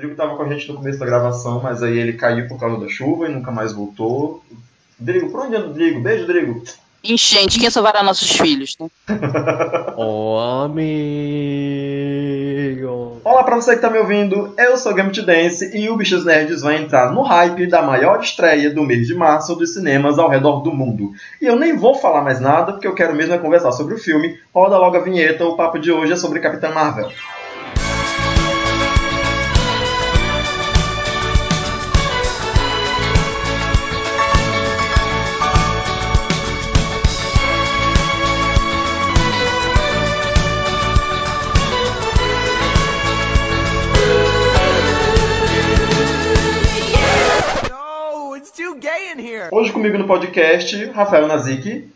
Rodrigo tava com a gente no começo da gravação, mas aí ele caiu por causa da chuva e nunca mais voltou. Rodrigo, por onde anda o Rodrigo? Beijo, Rodrigo. Enchente, quem salvará nossos filhos? Né? Ô, amigo. Olá pra você que tá me ouvindo, eu sou Gambit Dance e o Bichos Nerds vai entrar no hype da maior estreia do mês de março dos cinemas ao redor do mundo. E eu nem vou falar mais nada, porque eu quero mesmo é conversar sobre o filme. Roda logo a vinheta, o papo de hoje é sobre Capitã Marvel. Hoje comigo no podcast, Rafael Nazik.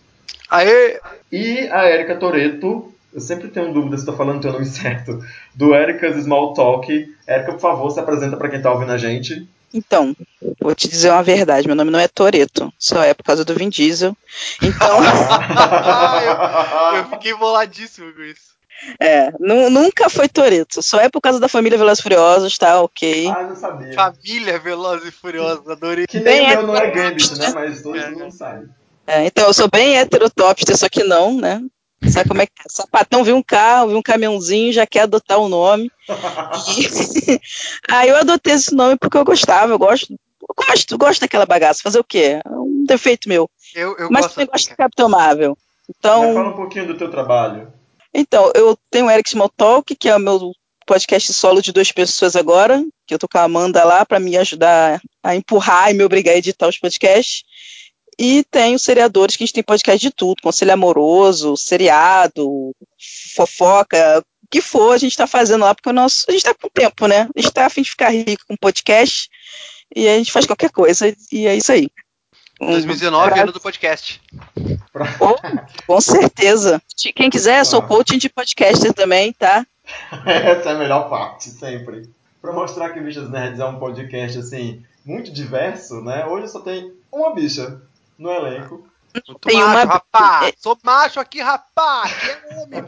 Aê! E a Erika Toreto. Eu sempre tenho dúvida se estou falando o teu nome certo. Do Erika's Small Talk. Erika, por favor, se apresenta para quem está ouvindo a gente. Então, vou te dizer uma verdade, meu nome não é Toreto, só é por causa do Vin Diesel. Então. eu, eu fiquei boladíssimo com isso. É, nunca foi Toreto, só é por causa da família Velozes Furiosos, tá? Ok. Ah, não sabia. Família Velozes e Furiosos, adorei. Que nem bem o meu não é Gambit, né? Mas todo é. mundo sabe. É, então, eu sou bem heterotopster, só que não, né? Sabe como é que é? Sapatão viu um carro, viu um caminhãozinho, já quer adotar o um nome. E... Aí eu adotei esse nome porque eu gostava, eu gosto, eu gosto, gosto daquela bagaça. Fazer o quê? É um defeito meu. Eu, eu Mas gosto também gosto do Capitão Marvel. Então... fala um pouquinho do teu trabalho. Então, eu tenho o Eric Small Talk, que é o meu podcast solo de duas pessoas agora, que eu tô com a Amanda lá para me ajudar a empurrar e me obrigar a editar os podcasts. E tem os seriadores, que a gente tem podcast de tudo, conselho amoroso, seriado, fofoca, o que for, a gente está fazendo lá, porque o nosso, a gente está com tempo, né? A gente está a fim de ficar rico com podcast, e a gente faz qualquer coisa, e é isso aí. 2019, pra... ano do podcast. Oh, com certeza. Quem quiser, sou coaching de podcaster também, tá? Essa é a melhor parte, sempre. Para mostrar que Bichas Nerds é um podcast, assim, muito diverso, né? Hoje só tem uma bicha no elenco. Tem macho, uma rapaz. Sou macho aqui, rapaz. é homem,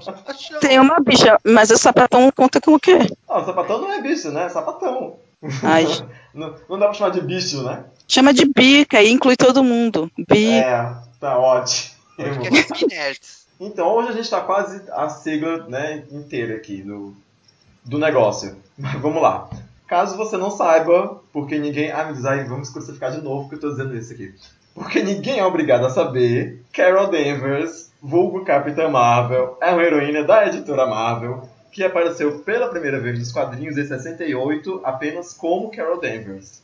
Tem uma bicha, mas o sapatão conta com o quê? Ah, o sapatão não é bicho, né? É sapatão. Ai. não, não dá pra chamar de bicho, né? Chama de bica e inclui todo mundo. Bi. É, tá ótimo. Então hoje a gente tá quase a sigla né, inteira aqui do, do negócio. Mas vamos lá. Caso você não saiba, porque ninguém. Ah, me diz aí, vamos crucificar de novo que eu tô dizendo isso aqui. Porque ninguém é obrigado a saber. Carol Danvers, vulgo Capitã Marvel, é uma heroína da editora Marvel, que apareceu pela primeira vez nos quadrinhos em 68 apenas como Carol Danvers.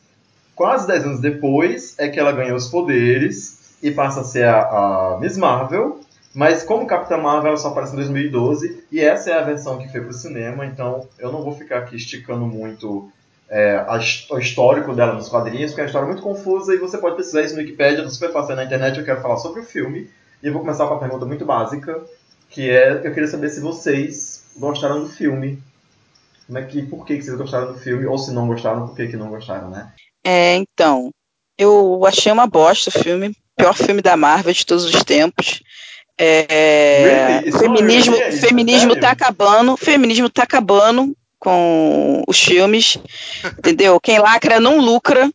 Quase 10 anos depois é que ela ganha os poderes e passa a ser a, a Miss Marvel, mas como Capitã Marvel ela só aparece em 2012 e essa é a versão que foi pro cinema, então eu não vou ficar aqui esticando muito é, a, o histórico dela nos quadrinhos, porque é uma história muito confusa e você pode pesquisar isso no Wikipedia, super fácil na internet, eu quero falar sobre o filme. E eu vou começar com uma pergunta muito básica, que é, eu queria saber se vocês gostaram do filme. Como é que, por que, que vocês gostaram do filme, ou se não gostaram, por que, que não gostaram, né? É, então, eu achei uma bosta o filme, pior filme da Marvel de todos os tempos. É, really? feminismo, é feminismo tá acabando, feminismo tá acabando com os filmes, entendeu? Quem lacra não lucra.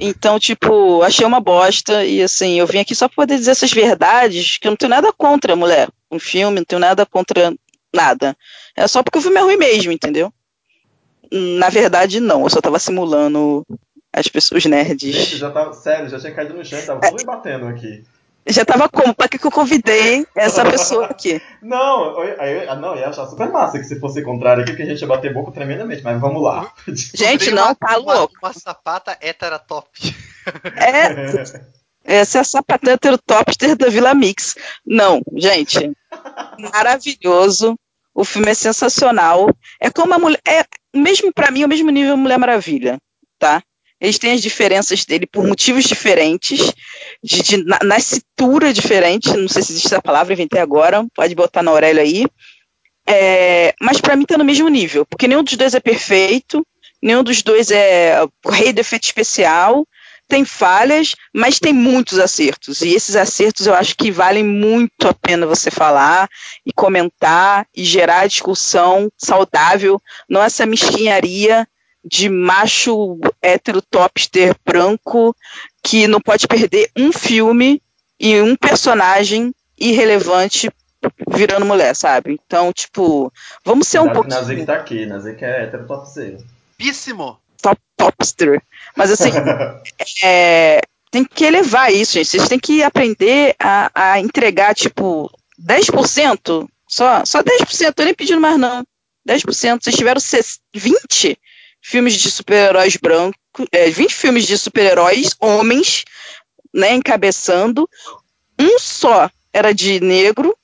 Então, tipo, achei uma bosta e assim, eu vim aqui só pra poder dizer essas verdades, que eu não tenho nada contra mulher, um filme, não tenho nada contra nada. É só porque o filme é ruim mesmo, entendeu? Na verdade, não, eu só tava simulando as pessoas nerds. Gente, já tava, sério, já tinha caído no chão, tava tudo me batendo aqui. Já tava como? Pra que, que eu convidei essa pessoa aqui? Não, eu, eu, não, eu ia achar super massa que se fosse contrário aqui, que a gente ia bater boca tremendamente, mas vamos lá. Gente, não, tá louco. Uma, uma sapata heterotop. É. Essa é a sapata heterotopster da Vila Mix. Não, gente. Maravilhoso. O filme é sensacional. É como a mulher. É, mesmo para mim, é o mesmo nível Mulher Maravilha, tá? Eles têm as diferenças dele por motivos diferentes, de, de na, nascitura diferente, não sei se existe essa palavra, inventei agora, pode botar na orelha aí. É, mas para mim tá no mesmo nível, porque nenhum dos dois é perfeito, nenhum dos dois é rei do efeito especial, tem falhas, mas tem muitos acertos. E esses acertos eu acho que valem muito a pena você falar e comentar e gerar discussão saudável, não essa mesquinharia de macho hétero topster branco que não pode perder um filme e um personagem irrelevante virando mulher, sabe? Então, tipo, vamos ser um pouco. Nazik tá aqui, Nazik é hétero topster. Píssimo! Top, topster. Mas assim, é, tem que elevar isso, gente. Vocês têm que aprender a, a entregar, tipo, 10%. Só, só 10%, tô nem pedindo mais, não. 10%. Vocês tiveram 20 filmes de super-heróis brancos, é, 20 filmes de super-heróis, homens, né, encabeçando. Um só era de negro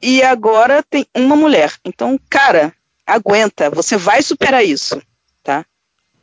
e agora tem uma mulher. Então, cara, aguenta, você vai superar isso, tá?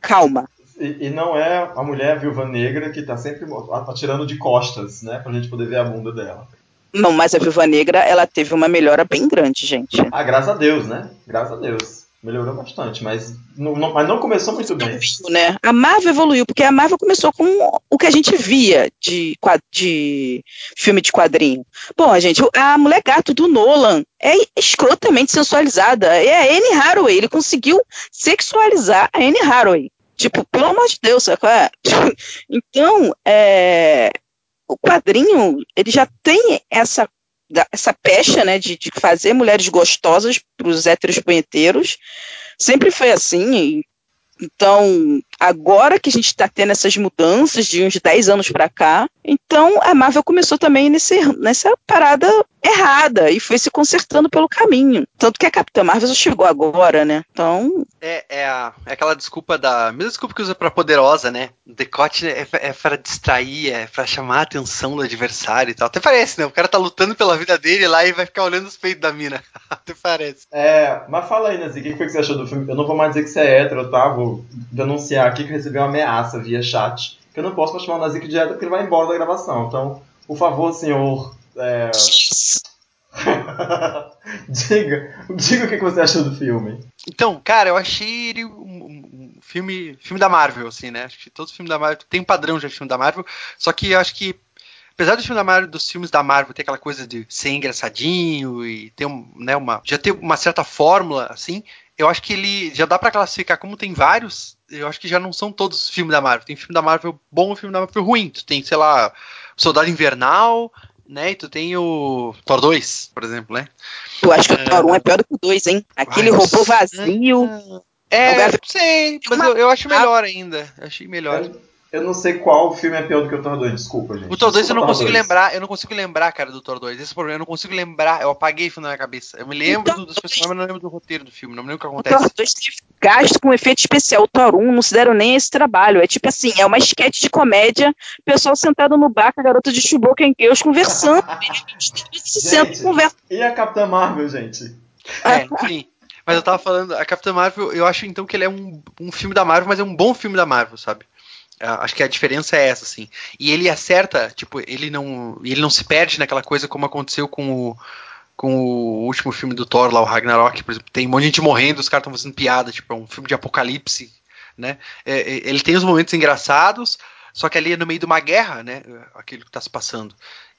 Calma. E, e, não é a mulher viúva negra que tá sempre atirando de costas, né? Pra gente poder ver a bunda dela. Não, mas a viúva negra, ela teve uma melhora bem grande, gente. Ah, graças a Deus, né? Graças a Deus. Melhorou bastante, mas não, não, mas não começou muito bem. Né? A Marvel evoluiu, porque a Marvel começou com o que a gente via de, de filme de quadrinho. Bom, gente, a Mulher Gato do Nolan é escrotamente sensualizada. É a Anne Hathaway, ele conseguiu sexualizar a Anne Hathaway. Tipo, pelo amor de Deus, sabe qual é? Então, é, o quadrinho, ele já tem essa essa pecha, né, de, de fazer mulheres gostosas para os héteros punheteiros. Sempre foi assim, então, agora que a gente está tendo essas mudanças de uns 10 anos para cá, então a Marvel começou também nesse, nessa parada errada e foi se consertando pelo caminho. Tanto que a Capitã Marvel só chegou agora, né? Então. É, é, a, é aquela desculpa da. Mesma desculpa que usa pra poderosa, né? O decote é, é para distrair, é para chamar a atenção do adversário e tal. Até parece, né? O cara tá lutando pela vida dele lá e vai ficar olhando os peitos da mina. Até parece. É, mas fala aí, Nancy, o que foi que você achou do filme? Eu não vou mais dizer que você é hétero, tá? Vou denunciar aqui que recebi uma ameaça via chat. Que eu não posso mais chamar o Nazik de hétero porque ele vai embora da gravação. Então, por favor, senhor. É... diga, diga o que você achou do filme. Então, cara, eu achei ele um, filme, filme da Marvel, assim, né? Acho que todos os filmes da Marvel tem um padrão de filme da Marvel, só que eu acho que apesar do filme da Marvel, dos filmes da Marvel ter aquela coisa de ser engraçadinho e ter né, uma já ter uma certa fórmula assim, eu acho que ele já dá para classificar como tem vários, eu acho que já não são todos filmes da Marvel. Tem filme da Marvel bom e filme da Marvel ruim. Tu tem, sei lá, Soldado Invernal, né? E tu tem o Thor 2, por exemplo, né? Eu acho que o Thor 1 é pior do que o 2, hein? Aquele Ai, robô vazio. É, é, sei, mas eu, eu acho melhor ainda. Eu achei melhor. Eu não sei qual filme é pior do que o Thor 2, desculpa, gente. O Thor 2 eu não consigo 2. lembrar, eu não consigo lembrar, cara, do Thor 2. Esse é o problema, eu não consigo lembrar, eu apaguei o filme na minha cabeça. Eu me lembro então, dos personagens, mas não lembro do roteiro do filme, não me lembro o que acontece. O Thor 2 teve gasto com efeito especial. O Thor 1 não se deram nem esse trabalho. É tipo assim, é uma esquete de comédia, pessoal sentado no bar com a garota de Chewbacca em Deus conversando. gente, conversa. E a Capitã Marvel, gente? É, enfim. Mas eu tava falando, a Capitã Marvel, eu acho então que ele é um, um filme da Marvel, mas é um bom filme da Marvel, sabe? Acho que a diferença é essa, assim. E ele acerta, tipo, ele não, ele não se perde naquela coisa como aconteceu com o, com o último filme do Thor lá, o Ragnarok, por exemplo. Tem um monte de gente morrendo, os caras estão fazendo piada, tipo, é um filme de apocalipse, né? É, é, ele tem os momentos engraçados, só que ali é no meio de uma guerra, né? Aquilo que está se passando.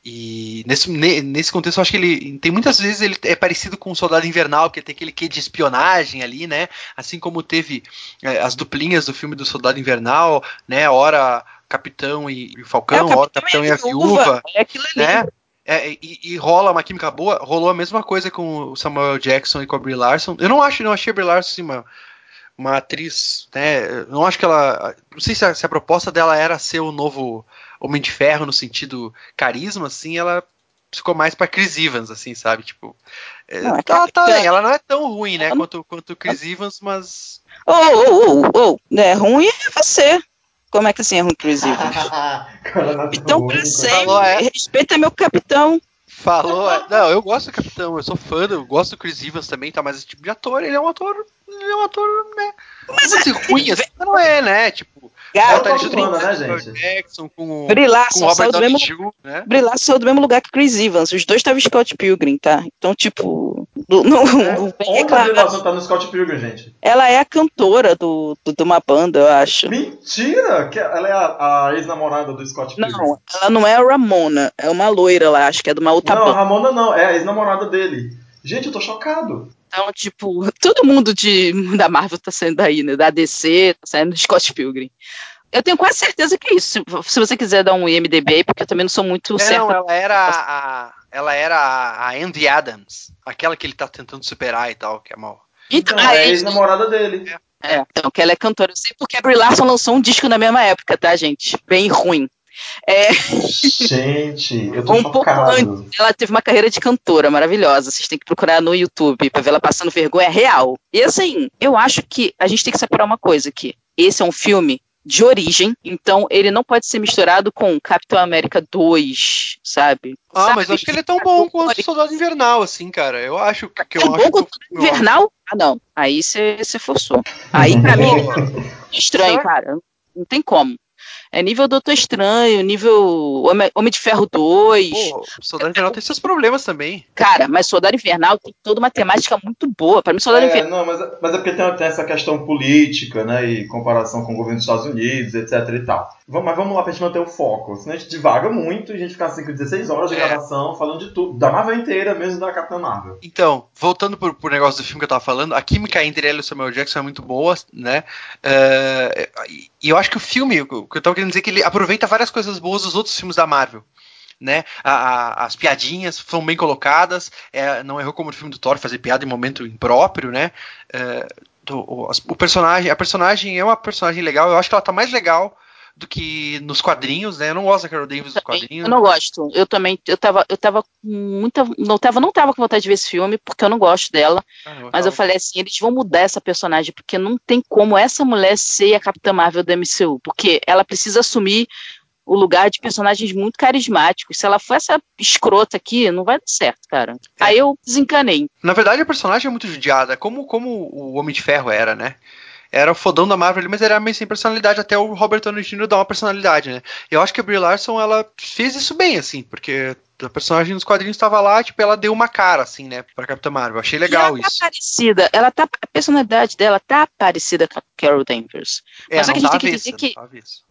E nesse, nesse contexto, eu acho que ele tem muitas vezes ele é parecido com o Soldado Invernal, porque tem aquele quê de espionagem ali, né? Assim como teve é, as duplinhas do filme do Soldado Invernal, né? Hora Capitão e, e Falcão, é, o hora Capitão e a Viúva, é aquilo ali. né? É, e, e, rola uma química boa. Rolou a mesma coisa com o Samuel Jackson e com a Brie Larson. Eu não acho, não achei a Brie Larson assim, uma, uma atriz, né? Não acho que ela, não sei se a, se a proposta dela era ser o novo Homem de Ferro no sentido carisma, assim, ela ficou mais pra Chris Evans, assim, sabe? Tipo. É, não, é tá, tá bem, ela não é tão ruim, né? Quanto, quanto Chris Evans, mas. Ô, ô, ô, ô, é ruim é você. Como é que assim é ruim Chris Evans? então, pra sempre, é. respeita meu capitão. Falou, é. não, eu gosto do Capitão, eu sou fã, eu gosto do Chris Evans também, tá? Mas esse tipo de ator, ele é um ator, é um ator, né? Mas assim, ruim assim, não é, né? Tipo, Gato, tá humana, né, gente? Jackson com, Brillar, com Robert do mesmo, né? Brillar saiu do mesmo lugar que Chris Evans. Os dois estavam Scott Pilgrim, tá? Então, tipo. Não, não, é. Onde a tá no Scott Pilgrim, gente? Ela é a cantora do, do, de uma banda, eu acho. Mentira! Que ela é a, a ex-namorada do Scott Pilgrim. Não, ela não é a Ramona. É uma loira lá, acho que é de uma outra não, banda. Não, a Ramona não. É a ex-namorada dele. Gente, eu tô chocado. Então, tipo, todo mundo de, da Marvel tá saindo daí, né? Da DC, tá saindo de Scott Pilgrim. Eu tenho quase certeza que é isso. Se você quiser dar um IMDB aí, porque eu também não sou muito é, certa. Não, ela era a, ela era a Andy Adams, aquela que ele tá tentando superar e tal, que é mal. Então, não, é a ex-namorada dele. É. é, então, que ela é cantora. Eu sei porque a Brie Larson lançou um disco na mesma época, tá, gente? Bem ruim. É... Gente, eu tô um pouco antes, ela teve uma carreira de cantora maravilhosa. Vocês têm que procurar no YouTube pra ver ela passando vergonha real. E assim, eu acho que a gente tem que separar uma coisa aqui. Esse é um filme de origem, então ele não pode ser misturado com Capitão América 2, sabe? Ah, sabe? mas acho que ele é tão bom quanto o Soldado Invernal, assim, cara. Eu acho que. É eu bom acho quanto o Invernal? Ah, não. Aí você forçou. Aí, pra mim, é estranho, cara. Não tem como. É nível Doutor Estranho, nível Homem de Ferro 2. Pô, Soldado Invernal tem seus problemas também. Cara, mas Soldado Invernal tem toda uma temática muito boa. Para mim, Soldado é, Invernal. Não, mas, mas é porque tem, tem, essa questão política, né? E comparação com o governo dos Estados Unidos, etc e tal. Vamos, mas vamos lá pra gente manter o foco. Senão a gente divaga muito e a gente fica assim com 16 horas de é. gravação falando de tudo. Da Marvel inteira, mesmo da Capitã Marvel. Então, voltando pro, pro negócio do filme que eu tava falando, a química entre ele e o Samuel Jackson é muito boa, né? Uh, e eu acho que o filme, o que eu tava querendo dizer é que ele aproveita várias coisas boas dos outros filmes da Marvel. Né? A, a, as piadinhas foram bem colocadas, é, não errou como no filme do Thor fazer piada em momento impróprio, né? É, do, o, o, personagem, a personagem é uma personagem legal, eu acho que ela tá mais legal do que nos quadrinhos, né? Eu não gosto da Carol Davis nos quadrinhos. Eu não gosto. Eu também, eu tava, eu tava com muita, não tava, não tava com vontade de ver esse filme porque eu não gosto dela. Ah, eu mas eu falei assim, eles vão mudar essa personagem porque não tem como essa mulher ser a Capitã Marvel da MCU, porque ela precisa assumir o lugar de personagens muito carismáticos. Se ela for essa escrota aqui, não vai dar certo, cara. É. Aí eu desencanei. Na verdade, a personagem é muito judiada, como, como o Homem de Ferro era, né? Era o fodão da Marvel ali, mas era meio sem personalidade, até o Robert Downey Jr. dar uma personalidade, né? Eu acho que a Brie Larson, ela fez isso bem, assim, porque a personagem nos quadrinhos estava lá, tipo, ela deu uma cara, assim, né, pra Capitã Marvel. Achei legal ela tá isso. Parecida, ela tá, a personalidade dela tá parecida com a Carol Danvers. É, mas que a gente tem que entender que.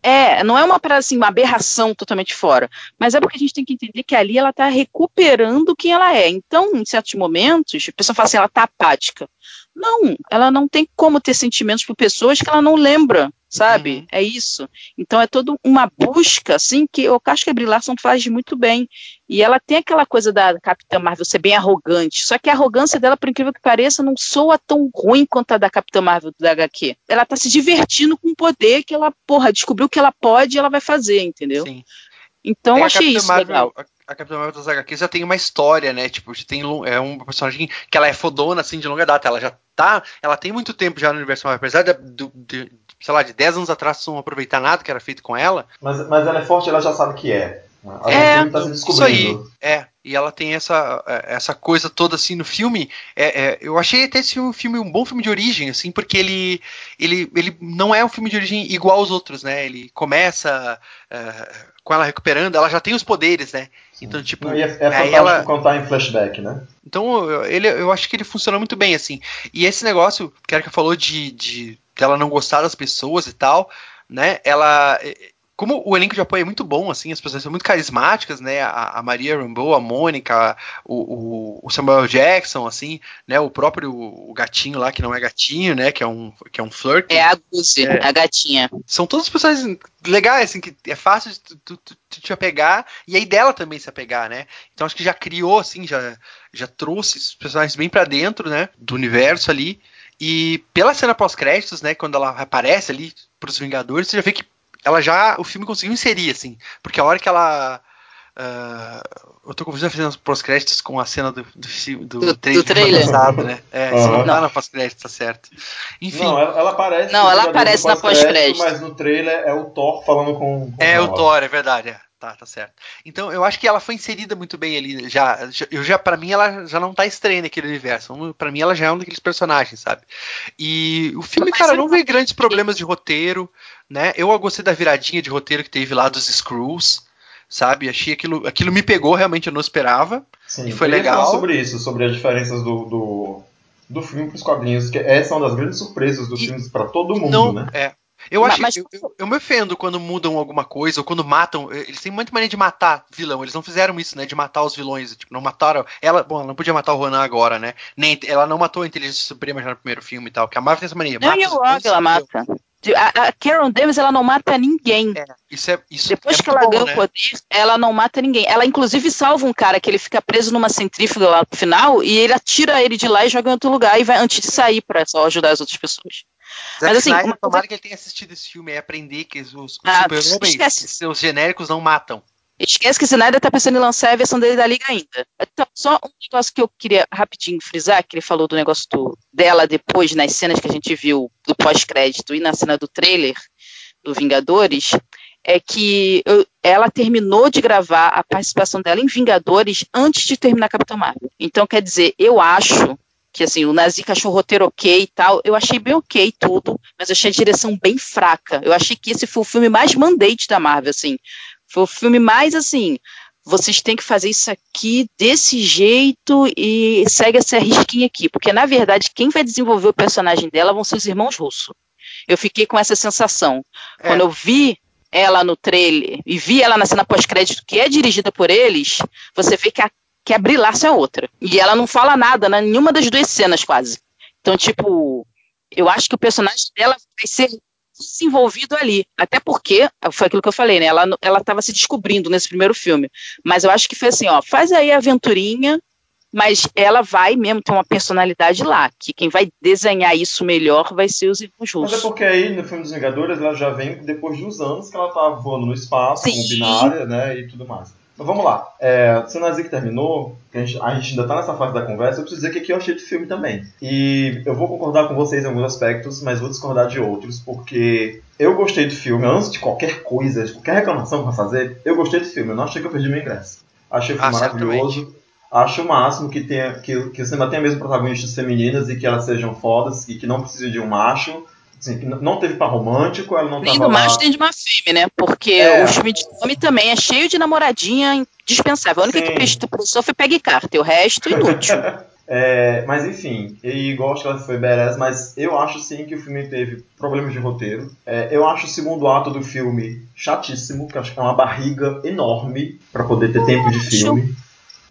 É, não é uma, assim, uma aberração totalmente fora. Mas é porque a gente tem que entender que ali ela tá recuperando quem ela é. Então, em certos momentos, a pessoa fala assim, ela tá apática. Não, ela não tem como ter sentimentos por pessoas que ela não lembra, sabe? Uhum. É isso. Então é toda uma busca, assim, que eu acho que a Brie Larson faz muito bem. E ela tem aquela coisa da Capitã Marvel ser bem arrogante, só que a arrogância dela, por incrível que pareça, não soa tão ruim quanto a da Capitã Marvel da HQ. Ela tá se divertindo com o poder que ela, porra, descobriu que ela pode e ela vai fazer, entendeu? Sim. Então é, eu achei isso Marvel, legal a Capitã Marvel das HQs já tem uma história, né? Tipo, tem é um personagem que ela é fodona, assim, de longa data. Ela já tá. Ela tem muito tempo já no universo Marvel. Apesar de, de, de sei lá, de 10 anos atrás não aproveitar nada que era feito com ela. Mas, mas ela é forte, ela já sabe que é. A é, tá isso aí. É, e ela tem essa, essa coisa toda assim no filme. É, é, eu achei até esse filme, filme, um bom filme de origem, assim, porque ele, ele, ele não é um filme de origem igual aos outros, né? Ele começa é, com ela recuperando, ela já tem os poderes, né? Então, tipo. É, é fantástico ela... contar em flashback, né? Então, ele, eu acho que ele funciona muito bem, assim. E esse negócio, que a Erika falou de, de dela não gostar das pessoas e tal, né? Ela como o elenco de apoio é muito bom, assim, as pessoas são muito carismáticas, né? A, a Maria Rambeau, a Mônica, o, o, Samuel Jackson, assim, né? O próprio o gatinho lá, que não é gatinho, né? Que é um, que é um flirt. É a Gucci, é, a gatinha. São todas pessoas legais, assim, que é fácil de tu, tu, tu, te apegar, e aí dela também se apegar, né? Então acho que já criou, assim, já, já trouxe os personagens bem para dentro, né? Do universo ali. E pela cena pós-créditos, né? Quando ela aparece ali pros Vingadores, você já vê que ela já. O filme conseguiu inserir, assim. Porque a hora que ela. Uh, eu tô confundindo fazendo pós-créditos com a cena do, do, do, do trailer, do trailer. Passado, né? É, uhum. não tá na pós-crédito, tá certo. Enfim. Não, ela, ela aparece. Não, ela aparece na pós-crédito. Mas no trailer é o Thor falando com. com é o Thor, é verdade. É. Tá, tá certo. Então eu acho que ela foi inserida muito bem ali. Já, eu já para mim ela já não tá estranha naquele universo. Para mim ela já é um daqueles personagens, sabe? E o filme, cara, não vê grandes problemas de roteiro, né? Eu gostei da viradinha de roteiro que teve lá dos Screws, sabe? Achei aquilo, aquilo me pegou, realmente eu não esperava. Sim, e foi legal. Falar sobre isso, sobre as diferenças do, do, do filme para os quadrinhos, que essa é uma das grandes surpresas dos filmes para todo mundo, não, né? É, Eu acho mas, eu, eu, eu, me ofendo quando mudam alguma coisa, ou quando matam. Eles têm muita maneira de matar vilão. Eles não fizeram isso, né? De matar os vilões. Tipo, não mataram. Ela, bom, ela não podia matar o Ronan agora, né? Nem, ela não matou a Inteligência Suprema já no primeiro filme e tal. Que a Marvel tem essa mania. Não, e o ela mata. A, a Karen Davis, ela não mata ninguém. É, isso é, isso Depois é que ela ganha né? o poder, ela não mata ninguém. Ela, inclusive, salva um cara que ele fica preso numa centrífuga lá no final e ele atira ele de lá e joga em outro lugar e vai antes de sair pra só ajudar as outras pessoas. Zack Mas assim, Snyder, uma... tomara que ele tenha assistido esse filme e aprender que os, os ah, super-homens, seus genéricos não matam. Esquece que o Snyder tá pensando em lançar a versão dele da Liga ainda. Então, só um negócio que eu queria rapidinho frisar, que ele falou do negócio do, dela depois, nas cenas que a gente viu do pós-crédito e na cena do trailer do Vingadores, é que eu, ela terminou de gravar a participação dela em Vingadores antes de terminar Capitão Marvel. Então, quer dizer, eu acho que assim, o Nazik achou o roteiro ok e tal. Eu achei bem ok tudo, mas achei a direção bem fraca. Eu achei que esse foi o filme mais mandate da Marvel, assim. Foi o filme mais assim. Vocês têm que fazer isso aqui desse jeito e segue essa risquinha aqui. Porque, na verdade, quem vai desenvolver o personagem dela vão ser os irmãos russos. Eu fiquei com essa sensação. É. Quando eu vi ela no trailer e vi ela na cena pós-crédito que é dirigida por eles, você vê que a, que a Brilhaça é outra. E ela não fala nada né, nenhuma das duas cenas, quase. Então, tipo, eu acho que o personagem dela vai ser desenvolvido ali. Até porque, foi aquilo que eu falei, né? Ela, ela tava se descobrindo nesse primeiro filme. Mas eu acho que foi assim, ó, faz aí a aventurinha, mas ela vai mesmo ter uma personalidade lá, que quem vai desenhar isso melhor vai ser os irmãos russos. Mas é porque aí, no filme dos Vingadores, ela já vem depois de uns anos que ela tá voando no espaço, Sim. com binária, né, e tudo mais. Mas vamos lá. É, se o Nazik terminou, a gente, a gente ainda está nessa fase da conversa, eu preciso dizer que aqui eu achei de filme também. E eu vou concordar com vocês em alguns aspectos, mas vou discordar de outros, porque eu gostei do filme, antes de qualquer coisa, de qualquer reclamação pra fazer, eu gostei do filme, eu não achei que eu perdi meu ingresso. Achei o filme ah, maravilhoso. Certamente. Acho o máximo que, tenha, que, que o cinema tenha mesmo protagonistas femininas e que elas sejam fodas e que não precise de um macho. Assim, não teve par romântico, ela não Nem tava do macho tem de uma fêmea, né? Porque é. o filme de nome também é cheio de namoradinha dispensável. A única Sim. que prestou foi Peggy Carter, o resto inútil. é, mas enfim, e gosto que ela foi badass, mas eu acho sim que o filme teve problemas de roteiro. É, eu acho o segundo ato do filme chatíssimo, que acho que é uma barriga enorme para poder ter tempo de filme.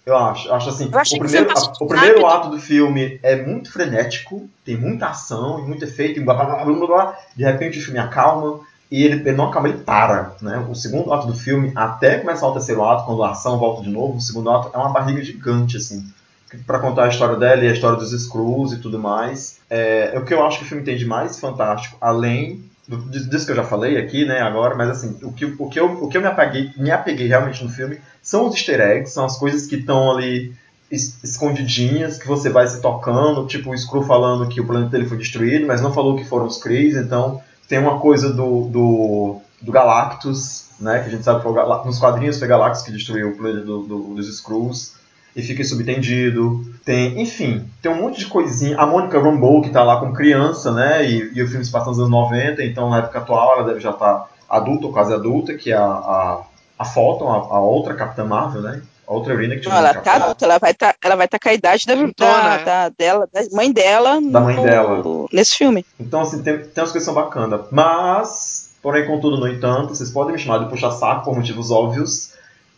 Eu acho. Acho assim, o primeiro, a, o primeiro ato do filme é muito frenético, tem muita ação e muito efeito, e blá, blá, blá, blá, blá, de repente o filme acalma e ele, ele não acalma, ele para. Né? O segundo ato do filme, até começar o terceiro ato, quando a ação volta de novo, o segundo ato é uma barriga gigante, assim para contar a história dela e a história dos Screws e tudo mais. É, é, o que eu acho que o filme tem de mais fantástico, além disso que eu já falei aqui, né, agora, mas assim, o que, o que eu, o que eu me, apeguei, me apeguei realmente no filme são os easter eggs, são as coisas que estão ali escondidinhas, que você vai se tocando, tipo o Screw falando que o planeta dele foi destruído, mas não falou que foram os Krees, então tem uma coisa do, do, do Galactus, né, que a gente sabe que foi nos quadrinhos foi Galactus que destruiu o planeta do, do, dos Skrulls, e fica subentendido. Tem, enfim, tem um monte de coisinha. A Mônica Rambeau, que tá lá com criança, né? E, e o filme se passa nos anos 90, então na época atual ela deve já estar tá adulta ou quase adulta, que é a, a, a Photon, a, a outra Capitã Marvel, né? A outra heroína que Não, ela tá adulta, ela vai tá, ela vai estar tá com a idade da, da, da, dela, da mãe dela. Da mãe no, dela. Nesse filme. Então, assim, tem, tem umas coisas que são bacanas. Mas, porém, contudo, no entanto, vocês podem me chamar de puxa-saco por motivos óbvios.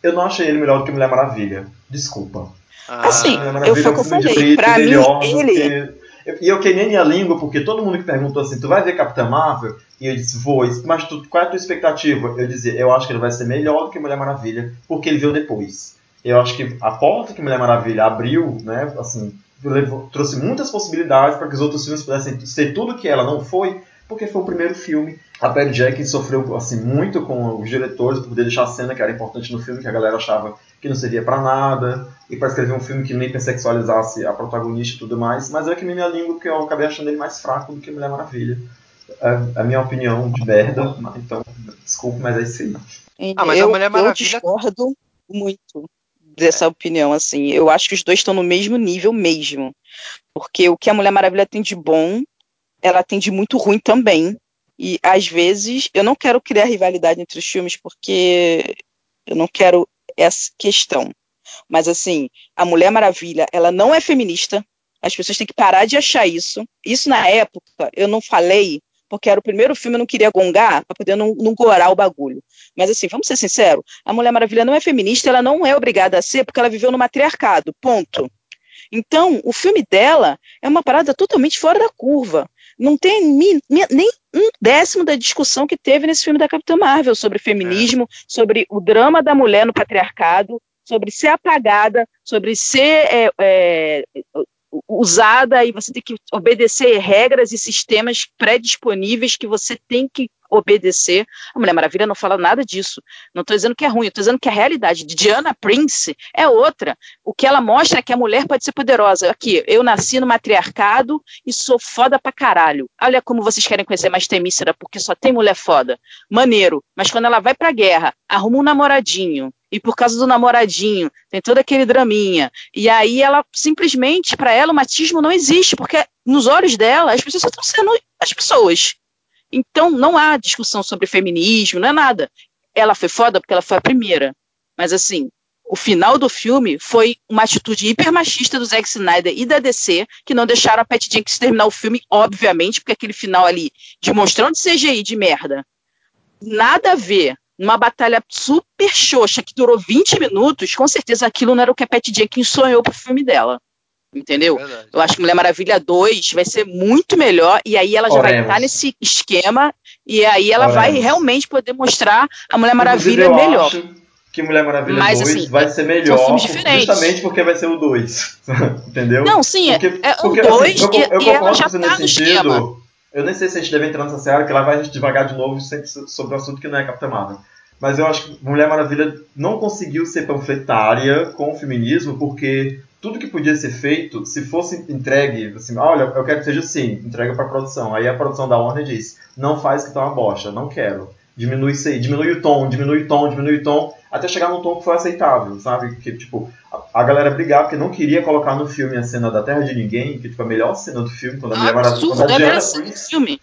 Eu não achei ele melhor do que Mulher Maravilha. Desculpa. Ah, assim, eu que eu falei. Pra mim, ele. E eu queimei minha língua porque todo mundo que perguntou assim: tu vai ver Capitã Marvel? E eu disse: vou. Mas tu, qual é a tua expectativa? Eu dizia: eu acho que ele vai ser melhor do que Mulher Maravilha, porque ele veio depois. Eu acho que a porta que Mulher Maravilha abriu, né, assim, levou, trouxe muitas possibilidades para que os outros filmes pudessem ser tudo que ela não foi, porque foi o primeiro filme. A Perry Jenkins sofreu assim muito com os diretores para poder deixar a cena que era importante no filme, que a galera achava que não servia para nada, e para escrever um filme que nem hipersexualizasse a protagonista e tudo mais. Mas eu que me minha língua porque eu acabei achando ele mais fraco do que Mulher Maravilha. É a minha opinião de merda, então desculpe, mas é isso aí. Ah, mas eu, a Mulher Maravilha... eu discordo muito dessa é. opinião, assim. Eu acho que os dois estão no mesmo nível mesmo. Porque o que a Mulher Maravilha tem de bom ela tem de muito ruim também. E às vezes eu não quero criar rivalidade entre os filmes porque eu não quero essa questão. Mas assim, a Mulher Maravilha, ela não é feminista. As pessoas têm que parar de achar isso. Isso na época eu não falei porque era o primeiro filme, eu não queria gongar para poder não, não gorar o bagulho. Mas assim, vamos ser sinceros, a Mulher Maravilha não é feminista, ela não é obrigada a ser, porque ela viveu no matriarcado, ponto. Então, o filme dela é uma parada totalmente fora da curva. Não tem nem um décimo da discussão que teve nesse filme da Capitã Marvel sobre feminismo, é. sobre o drama da mulher no patriarcado, sobre ser apagada, sobre ser é, é, usada e você tem que obedecer regras e sistemas pré-disponíveis que você tem que obedecer. A Mulher Maravilha não fala nada disso. Não estou dizendo que é ruim, estou dizendo que a realidade de Diana Prince é outra. O que ela mostra é que a mulher pode ser poderosa. Aqui, eu nasci no matriarcado e sou foda pra caralho. Olha como vocês querem conhecer mais Temícera, porque só tem mulher foda. Maneiro. Mas quando ela vai pra guerra, arruma um namoradinho, e por causa do namoradinho, tem todo aquele draminha. E aí ela simplesmente, para ela, o machismo não existe, porque nos olhos dela, as pessoas estão sendo as pessoas. Então, não há discussão sobre feminismo, não é nada. Ela foi foda porque ela foi a primeira. Mas, assim, o final do filme foi uma atitude hipermachista do Zack Snyder e da DC, que não deixaram a Patty Jenkins terminar o filme, obviamente, porque aquele final ali, de mostrando CGI de merda, nada a ver, numa batalha super xoxa que durou 20 minutos, com certeza aquilo não era o que a Patty Jenkins sonhou pro filme dela. Entendeu? É eu acho que Mulher Maravilha 2 vai ser muito melhor, e aí ela já Oremos. vai estar nesse esquema, e aí ela Oremos. vai realmente poder mostrar a Mulher Maravilha eu melhor. Acho que Mulher Maravilha Mas, 2 assim, vai ser melhor, justamente porque vai ser o 2. Entendeu? Não, sim, porque, é, é porque, o 2 assim, eu, eu, eu e ela já tá nesse sentido. Esquema. Eu nem sei se a gente deve entrar nessa seara, que lá vai a gente devagar de novo sobre o assunto que não é Capitã Marvel. Mas eu acho que Mulher Maravilha não conseguiu ser panfletária com o feminismo porque tudo que podia ser feito, se fosse entregue, assim, olha, eu quero que seja assim, entrega para a produção. Aí a produção da Warner diz, não faz que tá uma bosta, não quero. Diminui isso aí, diminui o tom, diminui o tom, diminui o tom, até chegar num tom que foi aceitável, sabe? Que, tipo, a, a galera brigar porque não queria colocar no filme a cena da Terra de Ninguém, que tipo, a melhor cena do filme, quando a Mulher Maravilha... Quando a Diana Prince, filme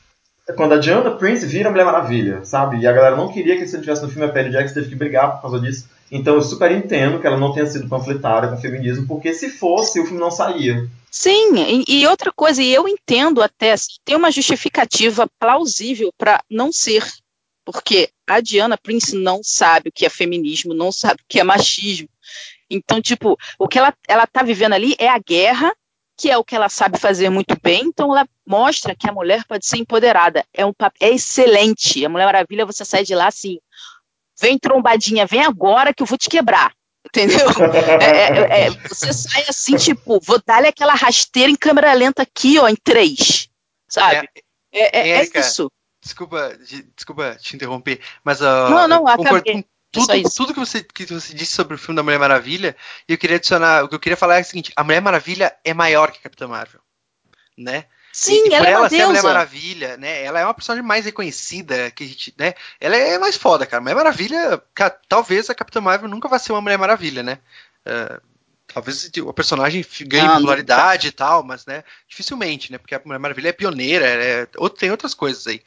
quando a Diana Prince vira a Mulher Maravilha, sabe? E a galera não queria que se ele tivesse no filme, a Perry Jackson teve que brigar por causa disso. Então eu super entendo que ela não tenha sido panfletária com feminismo, porque se fosse, o filme não saía. Sim, e, e outra coisa, e eu entendo até, assim, tem uma justificativa plausível para não ser. Porque a Diana Prince não sabe o que é feminismo, não sabe o que é machismo. Então, tipo, o que ela, ela tá vivendo ali é a guerra que é o que ela sabe fazer muito bem, então ela mostra que a mulher pode ser empoderada. É um é excelente. A Mulher Maravilha, você sai de lá assim, vem trombadinha, vem agora que eu vou te quebrar. Entendeu? É, é, é, você sai assim, tipo, vou dar-lhe aquela rasteira em câmera lenta aqui, ó, em três. Sabe? É, é, é isso. Desculpa, desculpa te interromper, mas uh, não, não, acabei tudo, tudo que, você, que você disse sobre o filme da Mulher Maravilha, e eu queria adicionar, o que eu queria falar é o seguinte, a Mulher Maravilha é maior que a Capitã Marvel, né? Sim, e, ela, por ela, é uma ser deusa. a Mulher Maravilha, né? Ela é uma personagem mais reconhecida que a gente, né? Ela é mais foda, cara. Mulher Maravilha, cara, talvez a Capitã Marvel nunca vá ser uma Mulher Maravilha, né? Uh, Talvez o personagem ganhe ah, popularidade não. e tal, mas né, dificilmente, né? Porque a Mulher Maravilha é pioneira, é, tem outras coisas aí,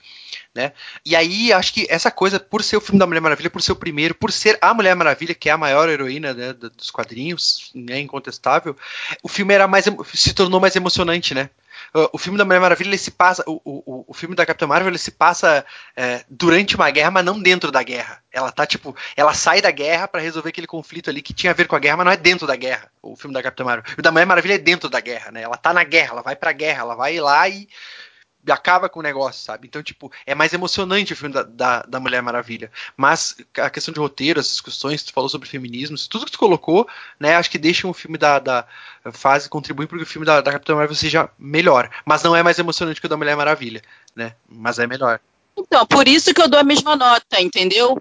né? E aí acho que essa coisa, por ser o filme da Mulher Maravilha, por ser o primeiro, por ser a Mulher Maravilha, que é a maior heroína né, dos quadrinhos, é né, incontestável, o filme era mais se tornou mais emocionante, né? Uh, o filme da Mulher Maravilha ele se passa, o, o, o filme da Capitã Marvel ele se passa é, durante uma guerra, mas não dentro da guerra. Ela tá tipo, ela sai da guerra para resolver aquele conflito ali que tinha a ver com a guerra, mas não é dentro da guerra. O filme da Capitã Marvel. O da Mulher Maravilha é dentro da guerra, né? Ela tá na guerra, ela vai pra guerra, ela vai lá e acaba com o negócio, sabe? Então, tipo, é mais emocionante o filme da, da, da, Mulher Maravilha. Mas a questão de roteiro, as discussões, tu falou sobre feminismo, tudo que tu colocou, né, acho que deixa o filme da, da fase contribuir para que o filme da, da Capitã Marvel seja melhor. Mas não é mais emocionante que o da Mulher Maravilha, né? Mas é melhor. Então, por isso que eu dou a mesma nota, entendeu?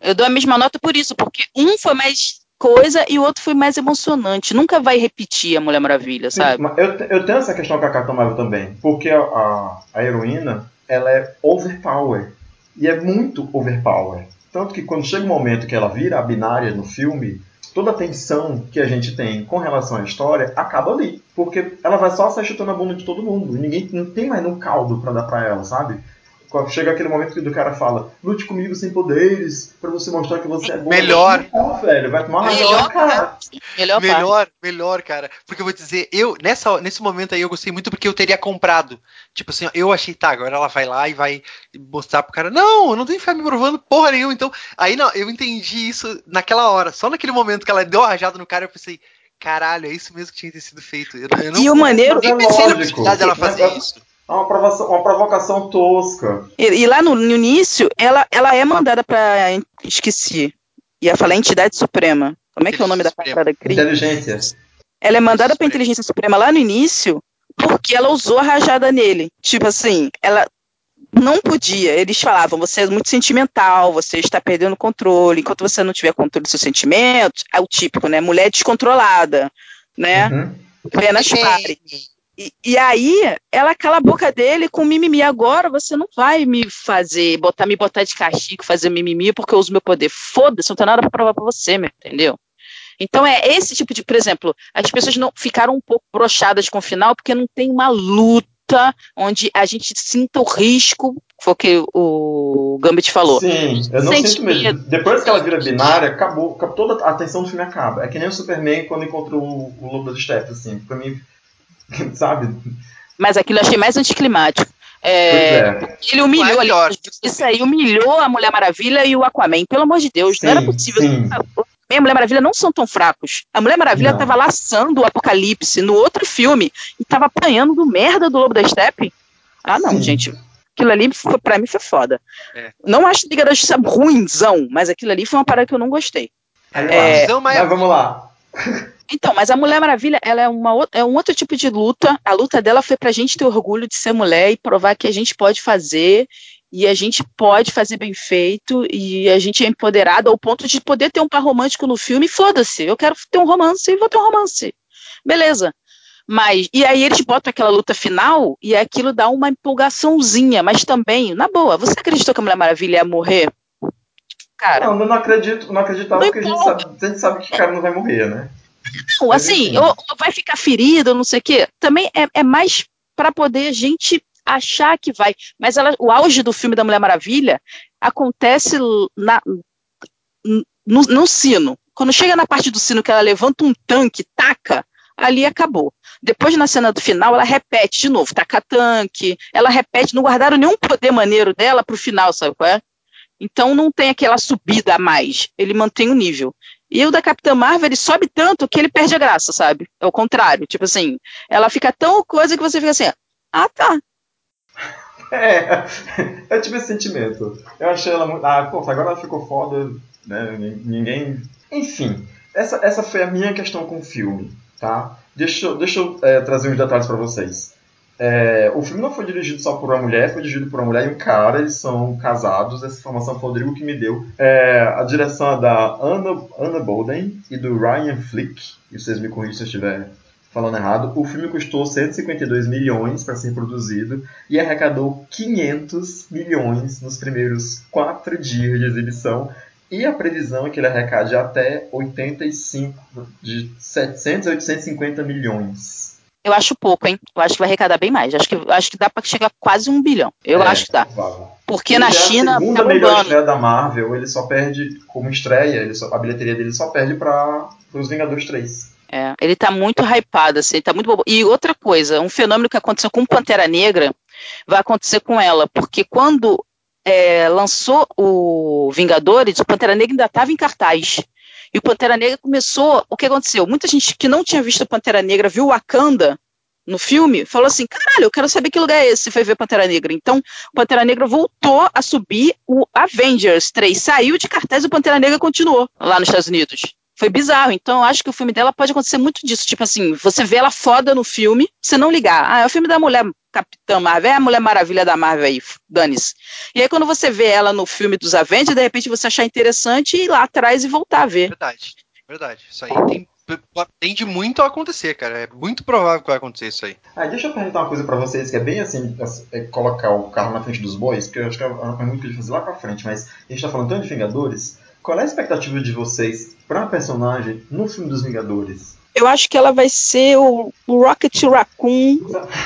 Eu dou a mesma nota por isso, porque um foi mais coisa e o outro foi mais emocionante. Nunca vai repetir a Mulher Maravilha, sabe? Sim, eu, eu tenho essa questão com a Capitã Marvel também, porque a, a, a, heroína ela é overpower e é muito overpower. Tanto que quando chega o um momento que ela vira a binária no filme, toda a tensão que a gente tem com relação à história acaba ali. Porque ela vai só sair chutando a bunda de todo mundo. E ninguém não tem mais um caldo para dar para ela, sabe? Chega aquele momento que o cara fala: lute comigo sem poderes, pra você mostrar que você é bom. Melhor. Pô, velho, vai tomar Melhor, cara. Melhor, melhor, melhor, cara. Porque eu vou dizer, eu, nessa, nesse momento aí, eu gostei muito porque eu teria comprado. Tipo assim, eu achei, tá, agora ela vai lá e vai mostrar pro cara. Não, eu não tenho que ficar me provando porra nenhuma. Então, aí não, eu entendi isso naquela hora. Só naquele momento que ela deu a rajada no cara, eu pensei, caralho, é isso mesmo que tinha que ter sido feito. Eu, eu não, E o maneiro- eu nem é pensei na possibilidade dela fazer É- isso. É uma provocação, uma provocação tosca. E, e lá no, no início, ela, ela é mandada pra. Esqueci. Ia falar entidade suprema. Como é que é o nome da parada? Inteligência. Ela é mandada pra inteligência suprema lá no início porque ela usou a rajada nele. Tipo assim, ela não podia. Eles falavam, você é muito sentimental, você está perdendo o controle. Enquanto você não tiver controle dos seus sentimentos, é o típico, né? Mulher descontrolada, né? Uhum. Apenas pare. E, e aí, ela cala a boca dele com mimimi. Agora você não vai me fazer, botar, me botar de castigo, fazer mimimi, porque eu uso meu poder. Foda-se, não tem nada pra provar pra você, meu, entendeu? Então é esse tipo de, por exemplo, as pessoas não ficaram um pouco brochadas com o final porque não tem uma luta onde a gente sinta o risco, foi o que o Gambit falou. Sim, eu não Sente sinto mesmo. medo. Depois que ela vira binária, acabou, toda a atenção do filme acaba. É que nem o Superman quando encontrou o, o Lobo das Steppes, assim. Pra mim, sabe? Mas aquilo eu achei mais anticlimático. É, Pois é. Ele humilhou ali. Isso aí humilhou a Mulher Maravilha e o Aquaman. Pelo amor de Deus, não era Sim, possível. sim. A a Mulher Maravilha não são tão fracos. A Mulher Maravilha estava laçando o Apocalipse no outro filme e estava apanhando do merda do Lobo da Steppe. Ah, não, Sim. gente. Aquilo ali, foi, pra mim, foi foda. É. Não acho Liga da Justiça ruimzão, mas aquilo ali foi uma parada que eu não gostei. É, Mas vamos lá. Então, mas a Mulher Maravilha, ela é, uma, é um outro tipo de luta. A luta dela foi pra gente ter orgulho de ser mulher e provar que a gente pode fazer e a gente pode fazer bem feito e a gente é empoderada ao ponto de poder ter um par romântico no filme. Foda-se, eu quero ter um romance e vou ter um romance. Beleza. Mas, e aí eles botam aquela luta final e aquilo dá uma empolgaçãozinha, mas também, na boa, você acreditou que a Mulher Maravilha ia morrer? Cara, Não, eu não acredito, não acreditava Não porque a gente, sabe, a gente sabe que o cara não vai morrer, né? Não, Mas assim, ou, ou vai ficar ferido, não sei o quê. Também é, é mais para poder a gente achar que vai. Mas ela- o auge do filme da Mulher Maravilha acontece na, no, no sino. Quando chega na parte do sino que ela levanta um tanque, taca, ali acabou. Depois, na cena do final, ela repete de novo, taca tanque, ela repete, não guardaram nenhum poder maneiro dela pro final, sabe qual é? Então não tem aquela subida a mais, ele mantém o nível. E o da Capitã Marvel, ele sobe tanto que ele perde a graça, sabe? É o contrário. Tipo assim, ela fica tão coisa que você fica assim, ah, tá. É, eu tive esse sentimento. Eu achei ela muito. Ah, pô, agora ela ficou foda, né? Ninguém. Enfim, essa, essa foi a minha questão com o filme, tá? Deixa, deixa eu é, trazer uns detalhes pra vocês. É, o filme não foi dirigido só por uma mulher, foi dirigido por uma mulher e um cara, eles são casados, essa informação foi o Rodrigo que me deu. É, a direção é da Anna, Anna Bolden e do Ryan Flick, e vocês me corrigem se eu estiver falando errado. O filme custou 152 milhões para ser produzido e arrecadou 500 milhões nos primeiros quatro dias de exibição. E a previsão é que ele arrecade até 85, de 700 a 850 milhões. Eu acho pouco, hein? Eu acho que vai arrecadar bem mais. Acho que, acho que dá pra chegar a quase um bilhão. Eu É, acho que dá. provável. Porque Ele na é China a segunda tá melhor estreia da Marvel, ele só perde como estreia, ele só- a bilheteria dele só perde para os Vingadores 3. É, ele tá muito hypado, assim, tá muito bobo. E outra coisa, um fenômeno que aconteceu com Pantera Negra vai acontecer com ela, porque quando é, lançou o Vingadores, o Pantera Negra ainda estava em cartaz. E o Pantera Negra começou. O que aconteceu? Muita gente que não tinha visto o Pantera Negra viu Wakanda no filme, falou assim: caralho, eu quero saber que lugar é esse. Foi ver Pantera Negra. Então, o Pantera Negra voltou a subir. O Avengers 3 saiu de cartaz e o Pantera Negra continuou lá nos Estados Unidos. Foi bizarro. Então, eu acho que o filme dela pode acontecer muito disso. Tipo assim, você vê ela foda no filme, você não ligar. Ah, é o filme da mulher Capitã Marvel, é a Mulher Maravilha da Marvel aí, dane-se. E aí, quando você vê ela no filme dos Avengers, de repente você achar interessante e ir lá atrás e voltar a ver. Verdade, verdade. Isso aí tem, tende muito a acontecer, cara. É muito provável que vai acontecer isso aí. Ah, deixa eu perguntar uma coisa pra vocês, que é bem assim, é colocar o carro na frente dos bois, porque eu acho que é uma pergunta que eu ia fazer lá pra frente, mas a gente tá falando tanto de Vingadores, qual é a expectativa de vocês pra personagem no filme dos Vingadores? Eu acho que ela vai ser o, o Rocket Raccoon.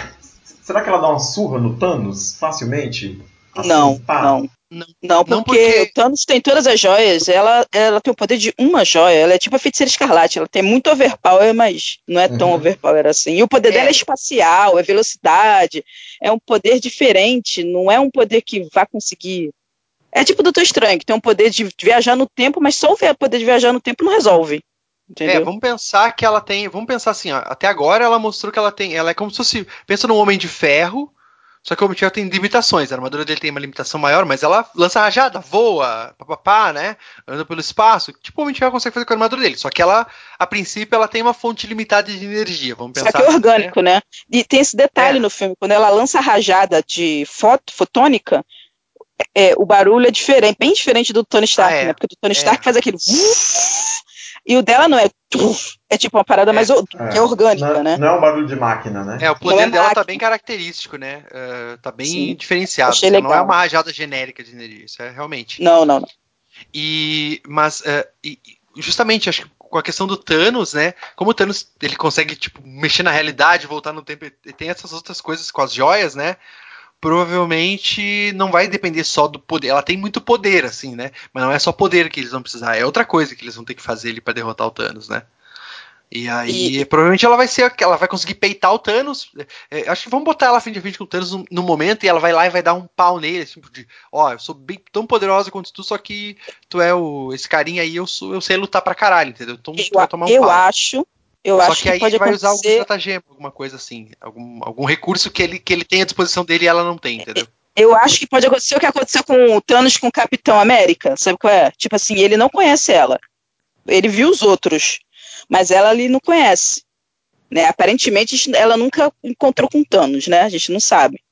Será que ela dá uma surra no Thanos facilmente? Assim, não, pá. não. Não, não, porque, não porque, o Thanos tem todas as joias, ela, ela tem o poder de uma joia, ela é tipo a feiticeira escarlate, ela tem muito overpower, mas não é tão uhum. overpower assim. E o poder é. dela é espacial, é velocidade, é um poder diferente, não é um poder que vai conseguir. É tipo o Doutor Estranho, que tem um poder de viajar no tempo, mas só o poder de viajar no tempo não resolve. Entendeu? É, vamos pensar que ela tem. Vamos pensar assim, ó, até agora ela mostrou que ela tem. Ela é como se fosse. Pensa num homem de ferro só que o Homem de Ferro tem limitações. A armadura dele tem uma limitação maior, mas ela lança rajada, voa, papapá, né? Anda pelo espaço. Tipo, o Homem de Ferro consegue fazer com a armadura dele. Só que ela, a princípio, ela tem uma fonte limitada de energia. Vamos pensar. Só que é orgânico, né? né? E tem esse detalhe é. no filme. Quando ela lança a rajada de foto, fotônica, é, o barulho é diferente, bem diferente do Tony Stark, ah, é. né? Porque o Tony Stark é. faz aquele. E o dela não é. É tipo uma parada é, mais que é orgânica, não, né? Não é um barulho de máquina, né? É, o poder é dela máquina. tá bem característico, né? Uh, tá bem Sim, diferenciado. Achei legal. Não é uma rajada genérica de energia, isso é realmente. Não, não, não. E. Mas. Uh, e, justamente, acho que com a questão do Thanos, né? Como o Thanos ele consegue, tipo, mexer na realidade, voltar no tempo, e tem essas outras coisas com as joias, né? Provavelmente não vai depender só do poder. Ela tem muito poder, assim, né? Mas não é só poder que eles vão precisar, é outra coisa que eles vão ter que fazer ali para derrotar o Thanos, né? E aí, e... provavelmente ela vai ser, ela vai conseguir peitar o Thanos. É, acho que vamos botar ela frente a frente com o Thanos no, no, momento e ela vai lá e vai dar um pau nele, assim, de, ó, eu sou bem, tão poderosa quanto tu, só que tu é o esse carinha aí, eu sou, eu sei lutar pra caralho, entendeu? Então eu, tu vai tomar um eu pau. acho eu Só acho que, que aí pode vai acontecer... usar algum estratagema, alguma coisa assim. Algum, algum recurso que ele, que ele tem à disposição dele e ela não tem, entendeu? Eu acho que pode acontecer o que aconteceu com o Thanos com o Capitão América. Sabe qual é? Tipo assim, ele não conhece ela. Ele viu os outros. Mas ela ali não conhece. Né? Aparentemente, ela nunca encontrou com Thanos, né? A gente não sabe.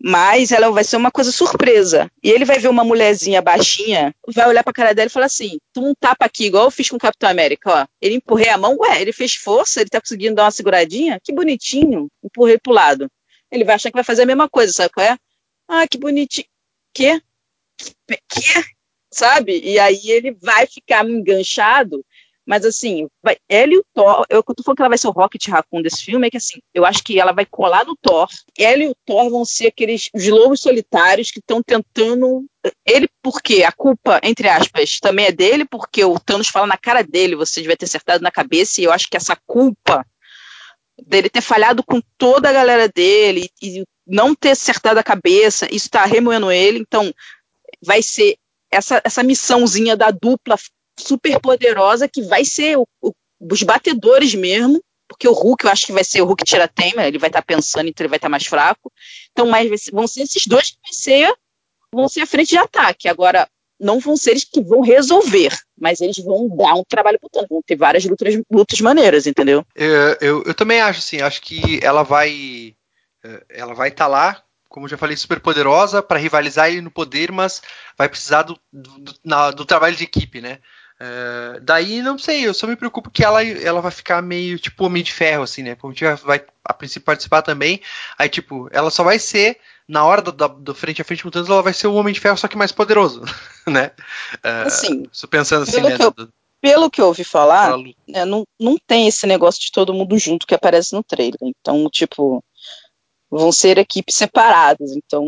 Mas ela vai ser uma coisa surpresa. E ele vai ver uma mulherzinha baixinha, vai olhar pra cara dela e falar assim: tu um tapa aqui, igual eu fiz com o Capitão América, ó. Ele empurrei a mão, ué, ele fez força, ele tá conseguindo dar uma seguradinha? Que bonitinho. Empurrei pro lado. Ele vai achar que vai fazer a mesma coisa, sabe qual é? Ah, que bonitinho. Quê? Quê? Sabe? E aí ele vai ficar enganchado mas assim, vai, ela e o Thor, eu, eu tô falando que ela vai ser o Rocket Raccoon desse filme, é que assim, eu acho que ela vai colar no Thor. Ela e o Thor vão ser aqueles os lobos solitários que estão tentando. Ele, porque a culpa, entre aspas, também é dele, porque o Thanos fala na cara dele, você devia ter acertado na cabeça, e eu acho que essa culpa dele ter falhado com toda a galera dele e não ter acertado a cabeça, isso está remoendo ele, então vai ser essa, essa missãozinha da dupla super poderosa que vai ser o, o, os batedores mesmo, porque o Hulk eu acho que vai ser o Hulk tira-tema, ele vai estar tá pensando, então ele vai estar tá mais fraco. Então, mas vão ser esses dois que ser, vão ser a frente de ataque. Agora, não vão ser eles que vão resolver, mas eles vão dar um trabalho pro tanto, vão ter várias lutas, lutas maneiras, entendeu? Eu, eu, eu também acho, assim, acho que ela vai eh, ela vai estar tá lá como já falei, super poderosa para rivalizar ele no poder, mas vai precisar do, do, na, do trabalho de equipe, né? É, daí, não sei, eu só me preocupo que ela, ela vai ficar meio tipo Homem de Ferro, assim, né? Como a gente vai a princípio participar também. Aí, tipo, ela só vai ser, na hora do, do, do frente a frente com Thanos, ela vai ser o Homem de Ferro, só que mais poderoso, né? É, assim, pensando assim, né? Que eu, pelo que eu ouvi falar, né, não, não tem esse negócio de todo mundo junto que aparece no trailer. Então, tipo, vão ser equipes separadas. Então,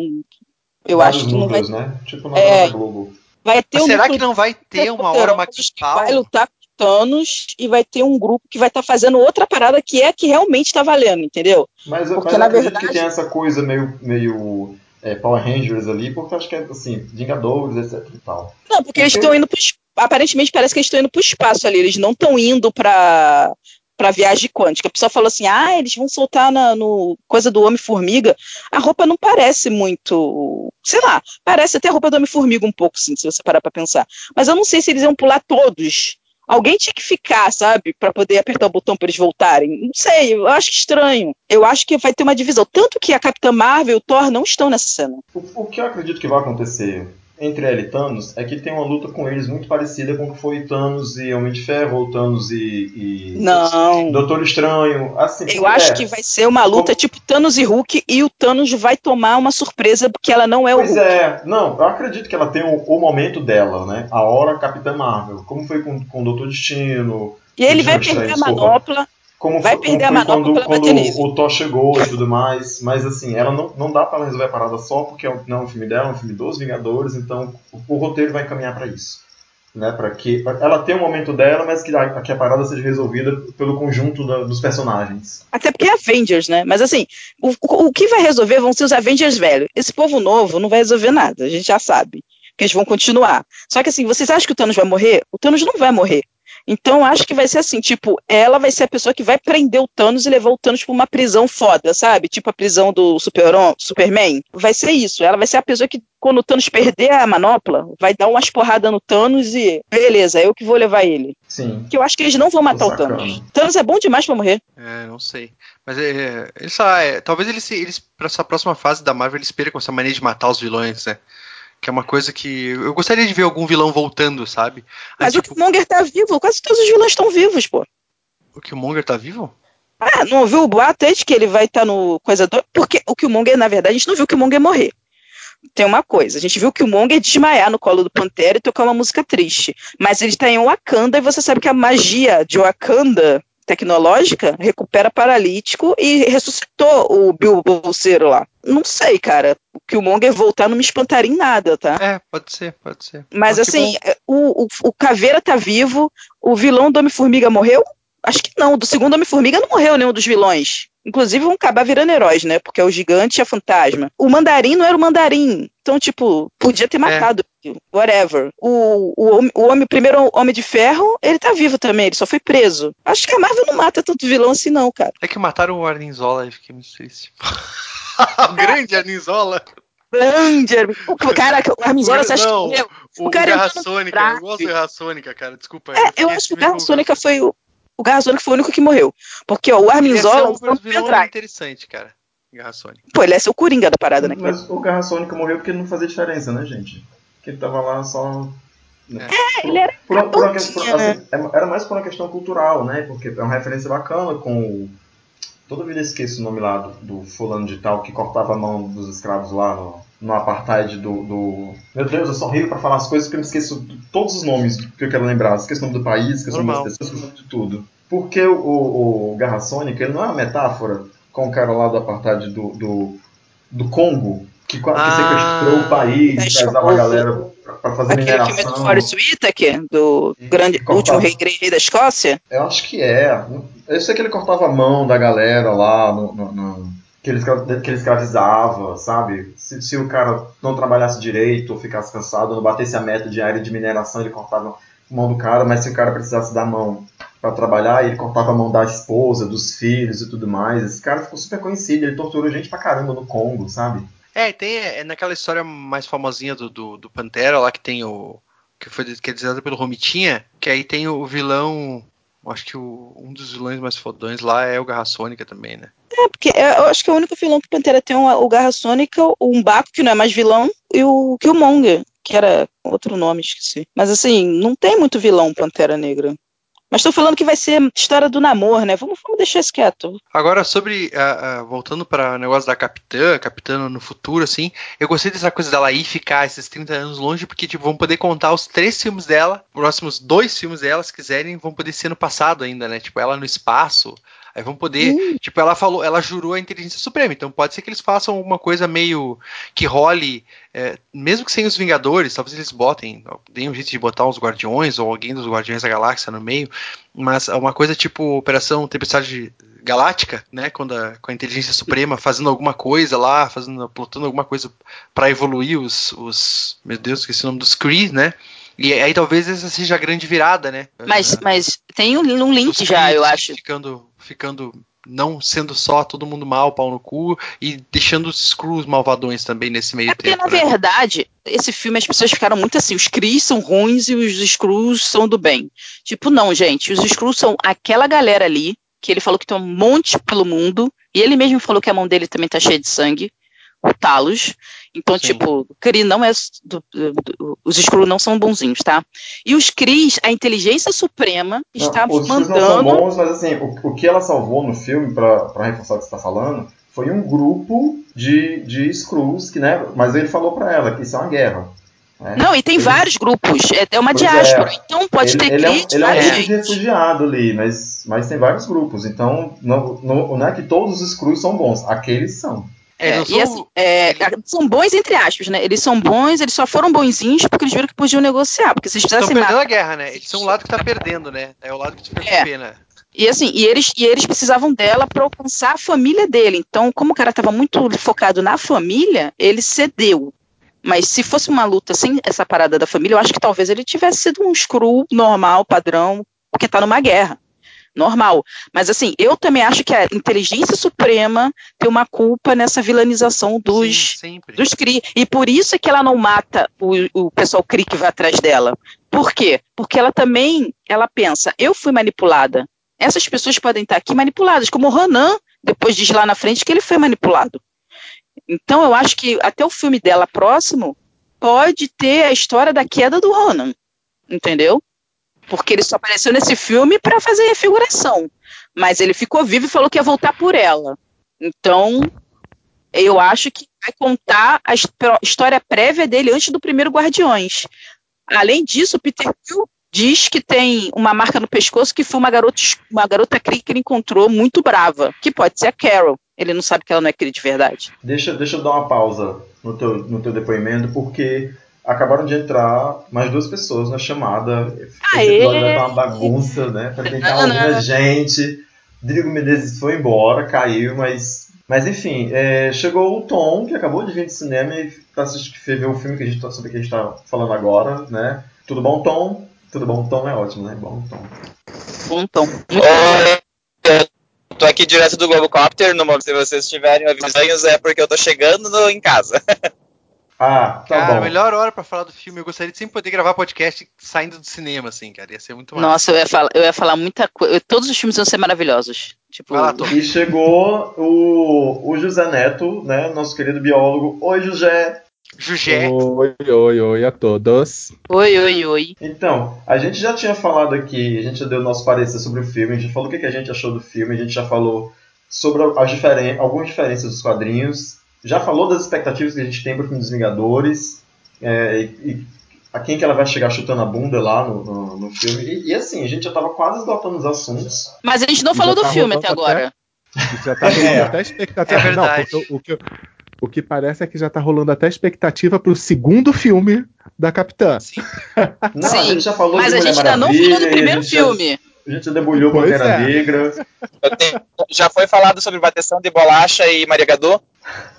eu Vários acho que núcleos, não vai. Né? Tipo na é, Globo. Vai ter um será que não vai ter uma hora Maxipal? Vai lutar com Thanos e vai ter um grupo que vai estar tá fazendo outra parada que é que realmente está valendo, entendeu? Mas, porque, mas na acredito verdade... que tem essa coisa meio, meio é, Power Rangers ali, porque acho que é assim, Vingadores, etc e tal. Não, porque eles estão indo pro aparentemente parece que eles estão indo pro espaço ali, eles não estão indo para para viagem quântica. A pessoa falou assim: ah, eles vão soltar na no coisa do Homem-Formiga. A roupa não parece muito. Sei lá, parece até a roupa do Homem-Formiga um pouco, sim, se você parar para pensar. Mas eu não sei se eles iam pular todos. Alguém tinha que ficar, sabe, para poder apertar o botão para eles voltarem. Não sei, eu acho estranho. Eu acho que vai ter uma divisão. Tanto que a Capitã Marvel e o Thor não estão nessa cena. O, o que eu acredito que vai acontecer entre ela e Thanos é que tem uma luta com eles muito parecida com o que foi Thanos e Homem de Ferro, ou Thanos e, e Não. Doutor Estranho. Assim, Eu acho é. que vai ser uma luta como... tipo Thanos e Hulk e o Thanos vai tomar uma surpresa porque ela não é pois o Hulk. Pois é, não, eu acredito que ela tem o, o, momento dela, né? A hora Capitã Marvel, como foi com, com o Doutor Destino. E ele vai perder a manopla. Como vai foi, perder como a manopla quando, quando o Thor chegou e tudo mais, mas assim, ela não, não dá pra ela resolver a parada só porque é não é um filme dela, é um filme dos Vingadores, então o, o roteiro vai encaminhar pra isso. Né, para que pra ela tenha um momento dela, mas que a, que a parada seja resolvida pelo conjunto da- dos personagens. Até porque é Avengers, né? Mas assim, o, o- o que vai resolver vão ser os Avengers velhos. Esse povo novo não vai resolver nada, a gente já sabe. Que eles vão continuar. Só que assim, vocês acham que o Thanos vai morrer? O Thanos não vai morrer. Então eu acho que vai ser assim, tipo, ela vai ser a pessoa que vai prender o Thanos e levar o Thanos pra uma prisão foda, sabe? Tipo a prisão do Super Superman. Vai ser isso. Ela vai ser a pessoa que, quando o Thanos perder a manopla, vai dar umas porradas no Thanos e beleza, eu que vou levar ele. Sim. Que eu acho que eles não vão matar o. Thanos. Thanos é bom demais pra morrer. É, não sei. Mas é, só, é, talvez eles, eles para essa próxima fase da Marvel eles percam essa mania de matar os vilões, né? Que é uma coisa que eu gostaria de ver algum vilão voltando, sabe? Aí, Mas o tipo, Killmonger tá vivo, quase todos os vilões estão vivos, pô. o Killmonger tá vivo? Ah, não ouviu o boato de que ele vai estar no Coisa do... Porque o Killmonger, na verdade, a gente não viu o Killmonger morrer. Tem uma coisa, a gente viu o Killmonger desmaiar no colo do Pantera e tocar uma música triste. Mas ele está em Wakanda e você sabe que a magia de Wakanda tecnológica recupera paralítico e ressuscitou o Bilbo Bolseiro lá. Não sei, cara. O Killmonger voltar não me espantaria em nada, tá? É, pode ser, pode ser. Mas que assim, bom. o, o, o Caveira tá vivo, o vilão do Homem-Formiga morreu? Acho que não, do segundo Homem-Formiga não morreu nenhum dos vilões. Inclusive vão acabar virando heróis, né? Porque é o gigante e a fantasma. O mandarim não era o mandarim. Então, tipo, podia ter matado. Whatever. O, o, o homem, o primeiro Homem de Ferro, ele tá vivo também, ele só foi preso. Acho que a Marvel não mata tanto vilão assim, não, cara. É que mataram o Arninzola e fiquei muito triste. o grande Arninzola. Grande. O cara, o Armizola, você acha que Não, morreu? O, o cara Garra entrou no Sônica. Eu gosto de Garra Sônica, cara. Desculpa. É, eu acho que o Garra meio Sônica foi o. O Garra Sônica foi o único que morreu. Porque, ó, o Esse é Arminzola. um foi vilão pendrive. interessante, cara. Garra Sônica. Pô, ele é seu Coringa da parada, né? Mas o Garra Sônica morreu porque não fazia diferença, né, gente? Porque ele tava lá só. né? É, ele era Por, por uma questão- né? assim, é- era mais por uma questão cultural, né? Porque é uma referência bacana com o. Toda vida eu esqueço o nome lá do, do fulano de tal que cortava a mão dos escravos lá no, no apartheid do, do- Meu Deus, eu sou horrível pra falar as coisas porque eu me esqueço de todos os nomes que eu quero lembrar. Esqueço o nome do país, esqueço o nome das pessoas, esqueço o nome de tudo. Porque o, o, o Garra Sônica, ele não é uma metáfora com o cara lá do apartheid do, do, do Congo, que, que Ah, sequestrou o país, tá precisava a chamando- galera pra, pra fazer Aquele filme mineração. do Forrest Whitaker, do E- grande, e cortava. último rei, rei da Escócia. Eu acho que é. Eu sei que ele cortava a mão da galera lá, no, no- no- que, ele, que ele escravizava, sabe? Se, se o cara não trabalhasse direito, ou ficasse cansado, não batesse a meta diária de mineração, ele cortava a mão do cara, mas se o cara precisasse da mão pra trabalhar, ele cortava a mão da esposa, dos filhos e tudo mais. Esse cara ficou super conhecido, ele torturou gente pra caramba no Congo, sabe? É, tem é, naquela história mais famosinha do, do, do Pantera lá que tem o. que foi que é desenhado pelo Romitinha, que aí tem o vilão. Acho que o- um dos vilões mais fodões lá é o Garra Sônica também, né? É, porque eu acho que o único vilão que o Pantera tem é o Garra Sônica, o Umbaco, que não é mais vilão, e o Killmonger, que era outro nome, esqueci. Mas assim, não tem muito vilão Pantera Negra. Mas tô falando que vai ser história do namoro, né? Vamos, vamos deixar isso quieto. Agora, sobre. ah, ah, voltando para o negócio da Capitã, Capitã no futuro, assim, eu gostei dessa coisa dela ir ficar esses 30 anos longe, porque, tipo, vão poder contar os três filmes dela, próximos dois filmes dela, se quiserem, vão poder ser no passado ainda, né? Tipo, ela no espaço. Aí vão poder. Tipo, ela falou, ela jurou a inteligência suprema. Então pode ser que eles façam alguma coisa meio que role. é, mesmo que sem os Vingadores, talvez eles botem. Deem um jeito de botar os Guardiões ou alguém dos Guardiões da Galáxia no meio. Mas é uma coisa tipo Operação Tempestade Galáctica, né? Quando a, com a inteligência suprema fazendo alguma coisa lá, fazendo, plotando alguma coisa para evoluir os, os. Meu Deus, esqueci o nome dos Kree, né? E aí talvez essa seja a grande virada, né? Mas, mas tem um, um link já, eu acho. Ficando, ficando não sendo só todo mundo mal, pau no cu, e deixando os Screws malvadões também nesse meio É porque, tempo. na né? verdade, esse filme as pessoas ficaram muito assim: os Cris são ruins e os Screws são do bem. Tipo, não, gente. Os Screws são aquela galera ali, que ele falou que tem um monte pelo mundo, e ele mesmo falou que a mão dele também tá cheia de sangue, o Talos. Então, Sim. tipo, Kree não é. do- do- do- os Screws não são bonzinhos, tá? E os Cris, a inteligência suprema, está Não, os filmes não são mandando. bons, mas assim, o, o que ela salvou no filme, pra, pra reforçar o que você tá falando, foi um grupo de, de Skrulls, que, né, mas ele falou pra ela que isso é uma guerra. É. Não, e tem Eles... vários grupos, é, é uma pois diáspora, é. então pode ele, ter ele crítica. É, ele é um grupo de refugiado ali, mas, mas tem vários grupos, então não, não, não é que todos os cruz são bons, aqueles são. É, é e assim, é, são bons entre aspas, né? Eles são bons, eles só foram bonzinhos porque eles viram que podiam negociar. Porque se eles Estão perdendo a guerra, né? Eles são o lado que tá perdendo, né? É o lado que fica é. pena. E assim, e eles, e eles precisavam dela para alcançar a família dele. Então, como o cara estava muito focado na família, ele cedeu. Mas se fosse uma luta sem essa parada da família, eu acho que talvez ele tivesse sido um screw normal, padrão, porque tá numa guerra normal. Mas assim, eu também acho que a inteligência suprema tem uma culpa nessa vilanização dos, Sim, dos CRI. E por isso é que ela não mata o, o pessoal CRI que vai atrás dela. Por quê? Porque ela também, ela pensa, eu fui manipulada. Essas pessoas podem estar aqui manipuladas, como o Ronan depois diz lá na frente que ele foi manipulado. Então eu acho que até o filme dela próximo pode ter a história da queda do Ronan, entendeu? Porque ele só apareceu nesse filme para fazer figuração. Mas ele ficou vivo e falou que ia voltar por ela. Então, eu acho que vai contar a história prévia dele antes do primeiro Guardiões. Além disso, Peter Quill diz que tem uma marca no pescoço que foi uma garota, uma garota Kree que ele encontrou muito brava, que pode ser a Carol. Ele não sabe que ela não é Kree de verdade. Deixa, deixa eu dar uma pausa no teu, no teu depoimento, porque acabaram de entrar mais duas pessoas na chamada. Esse episódio vai estar uma bagunça, né? Vai tentar alguma gente. Drigo Menezes foi embora, caiu, mas. Mas enfim, é, chegou o Tom, que acabou de vir de cinema e tá assistindo o filme que a gente tá, sobre que a gente tá falando agora, né? Tudo bom, Tom? Tudo bom, Tom é ótimo, né? Bom, Tom. Bom, Tom. Oi, tô aqui direto do Globocopter, no momento se vocês tiverem avisos é porque eu tô chegando no, em casa. Ah, tá cara, bom. a melhor hora para falar do filme. Eu gostaria de sempre poder gravar podcast saindo do cinema, assim, cara. Ia ser muito massa. Nossa, eu ia falar, eu ia falar muita coisa. Todos os filmes iam ser maravilhosos. Tipo... Lá, e chegou o, o José Neto, né? Nosso querido biólogo. Oi, José. Jugé. Oi, oi, oi a todos. Oi, oi, oi. Então, a gente já tinha falado aqui, a gente já deu nosso parecer sobre o filme, a gente falou o que a gente achou do filme, a gente já falou sobre as diferen algumas diferenças dos quadrinhos já falou das expectativas que a gente tem para o filme dos Vingadores, é, e, e, a quem que ela vai chegar chutando a bunda lá no, no, no filme. E, e, assim, a gente já estava quase esgotando os assuntos. Mas a gente não falou do filme até agora. Até, já tá rolando é. até expectativa. É verdade. Não, o, o, que, o que parece é que já está rolando até expectativa para o segundo filme da Capitã. Sim. Não, Sim, a gente já falou mas a gente ainda não falou do primeiro filme. Já... A gente debulhou Pantera é. Negra. Tenho, já foi falado sobre bateção de bolacha e Maria Gadot?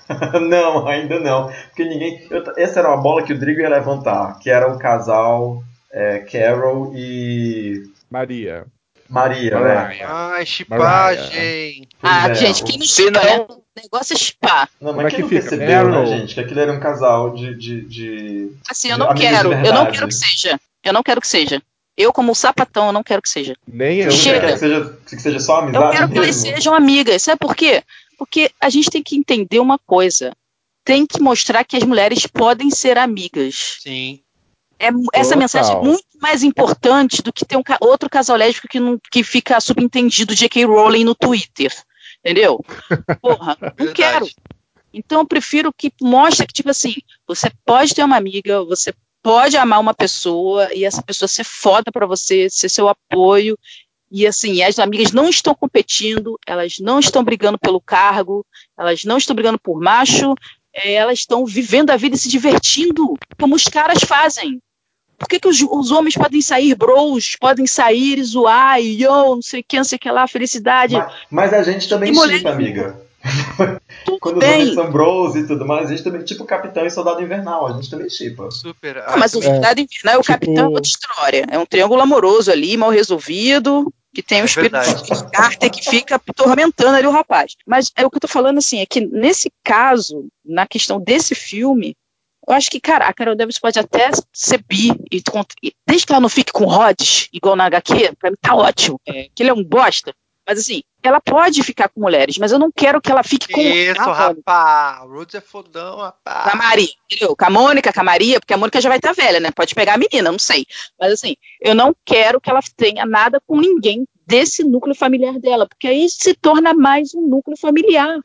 não, ainda não. Porque ninguém. Eu, essa era uma bola que o Drigo ia levantar, que era o casal é, Carol e. Maria. Maria, né? Ai, chipagem. Ah, é, gente, quem não chipa, né? O negócio é chipar. Não, mas é quem não fica? percebeu, né, gente? Que aquilo era um casal de. de, de assim, eu não quero. Eu não quero que seja. Eu não quero que seja. Eu, como sapatão, eu não quero que seja. Nem eu. Chega. Quer que seja, que seja só amizade? Eu quero mesmo. que eles sejam amigas. Sabe por quê? Porque a gente tem que entender uma coisa. Tem que mostrar que as mulheres podem ser amigas. Sim. É, essa mensagem é muito mais importante do que ter um, outro casal lésbico que, não, que fica subentendido J.K. Rowling no Twitter. Entendeu? Porra, não quero. Então eu prefiro que mostre que, tipo assim, você pode ter uma amiga, você pode amar uma pessoa e essa pessoa ser foda para você, ser seu apoio. E assim, as amigas não estão competindo, elas não estão brigando pelo cargo, elas não estão brigando por macho, é, elas estão vivendo a vida e se divertindo, como os caras fazem. Por que, que os, os homens podem sair bros, podem sair e zoar, e yo, não sei o que, não sei o que lá, felicidade. Mas, mas a gente também chipa, amiga. Quando os homens são bros e tudo mais, a gente também, tipo Capitão e Soldado Invernal, a gente também chipa. Super. Ah, mas o Soldado é, Invernal é o tipo... Capitão é outra história. É um triângulo amoroso ali, mal resolvido, que tem o é espírito de Carter que fica atormentando ali o rapaz. Mas é o que eu tô falando assim, é que nesse caso, na questão desse filme, eu acho que, cara, a Carol Davis pode até ser bi, e, desde que ela não fique com Rhodes, igual na HQ, pra mim tá ótimo. É, que ele é um bosta. Mas assim, ela pode ficar com mulheres, mas eu não quero que ela fique com. Isso, rapaz. O Rhodes é fodão, rapaz. Com a Maria, entendeu? Com a Mônica, com a Maria, porque a Mônica já vai estar tá velha, né? Pode pegar a menina, não sei. Mas assim, eu não quero que ela tenha nada com ninguém desse núcleo familiar dela, porque aí se torna mais um núcleo familiar,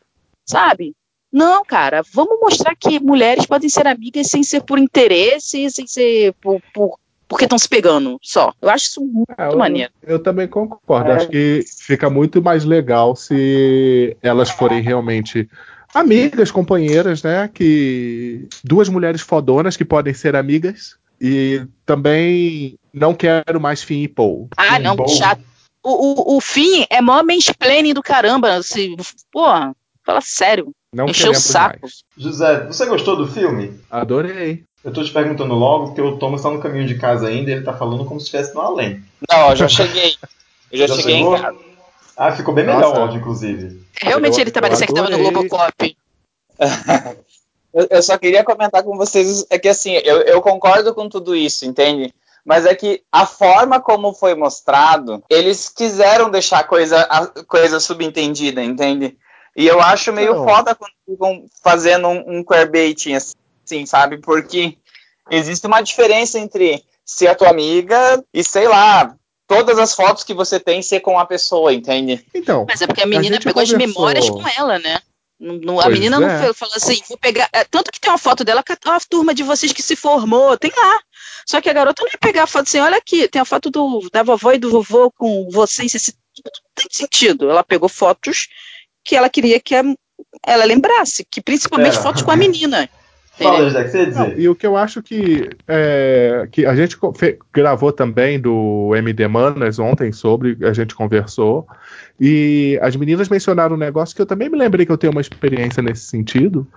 sabe? Não, cara, vamos mostrar que mulheres podem ser amigas sem ser por interesse, sem ser por, por porque estão se pegando só. Eu acho isso muito é, eu, maneiro. Eu também concordo. É. Acho que fica muito mais legal se elas forem realmente amigas, companheiras, né? Que duas mulheres fodonas que podem ser amigas e também não quero mais Finn e Paul. Ah, não, Paul. chato. O, o, o Finn é mó mansplaining do caramba. Se, porra, fala sério. Não Encheu o saco. Mais. José, você gostou do filme? Adorei. Eu tô te perguntando logo, porque o Thomas tá no caminho de casa ainda e ele tá falando como se estivesse no além. Não, eu já cheguei. Eu já, já cheguei chegou? em casa. Ah, ficou bem melhor o áudio, inclusive. Realmente eu, ele tá parecendo que tava no Globocop. eu, só queria comentar com vocês, é que assim, eu, eu concordo com tudo isso, entende? mas é que a forma como foi mostrado, eles quiseram deixar coisa, a coisa subentendida, entende? E eu acho meio Não. foda quando ficam fazendo um, um queerbaiting assim, sabe? Porque existe uma diferença entre ser a tua amiga e, sei lá, todas as fotos que você tem ser com a pessoa, entende? Então. Mas é porque a menina a pegou conversou... as memórias com ela, né? No, a menina é. não falou assim, vou pegar. É, tanto que tem uma foto dela com a turma de vocês que se formou, tem lá. Só que a garota não ia pegar a foto assim, olha aqui, tem a foto do, da vovó e do vovô com vocês, esse, não tem sentido. Ela pegou fotos que ela queria que a, ela lembrasse, que principalmente fotos com a menina. Fala, José, o que você ia dizer? Não, e o que eu acho que, é, que a gente gravou também do MD Manas ontem sobre, a gente conversou, e as meninas mencionaram um negócio que eu também me lembrei que eu tenho uma experiência nesse sentido,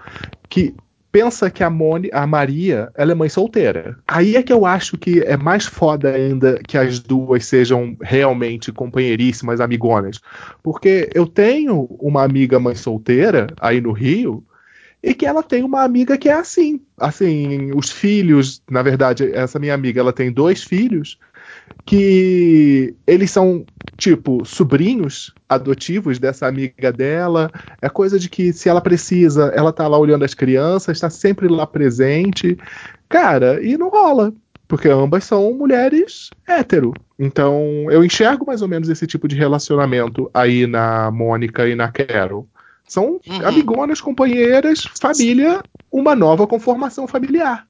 que pensa que a, Moni, a Maria ela é mãe solteira. Aí é que eu acho que é mais foda ainda que as duas sejam realmente companheiríssimas, amigonas. Porque eu tenho uma amiga mãe solteira aí no Rio e que ela tem uma amiga que é assim. Assim, os filhos, na verdade, essa minha amiga, ela tem dois filhos que eles são tipo sobrinhos adotivos dessa amiga dela. É coisa de que se ela precisa, ela tá lá olhando as crianças, está sempre lá presente. Cara, e não rola, porque ambas são mulheres hétero. Então, eu enxergo mais ou menos esse tipo de relacionamento aí na Mônica e na Carol. São uhum. amigonas, companheiras, família, uma nova conformação familiar.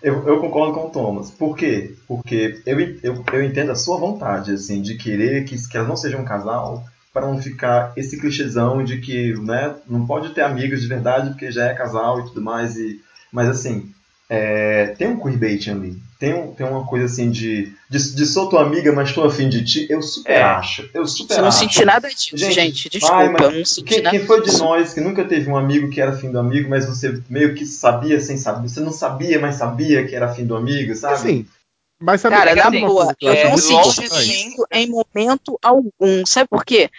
Eu, eu, concordo com o Thomas. Por quê? Porque eu, eu, eu entendo a sua vontade, assim, de querer que, que elas não sejam um casal, para não ficar esse clichêzão de que, né, não pode ter amigos de verdade porque já é casal e tudo mais. E, mas, assim, é, tem um queerbait ali. Tem, um, tem uma coisa assim de, de, de sou tua amiga, mas estou afim de ti. Eu super é. acho. Eu super Você não senti nada disso, gente. gente desculpa, ai, eu não senti quem, nada quem foi de nós que nunca teve um amigo que era afim do amigo, mas você meio que sabia sem saber? Você não sabia, mas sabia que era afim do amigo, sabe? Sim. Mas sabe Cara, na boa, eu é, não senti isso em momento algum. Sabe por quê?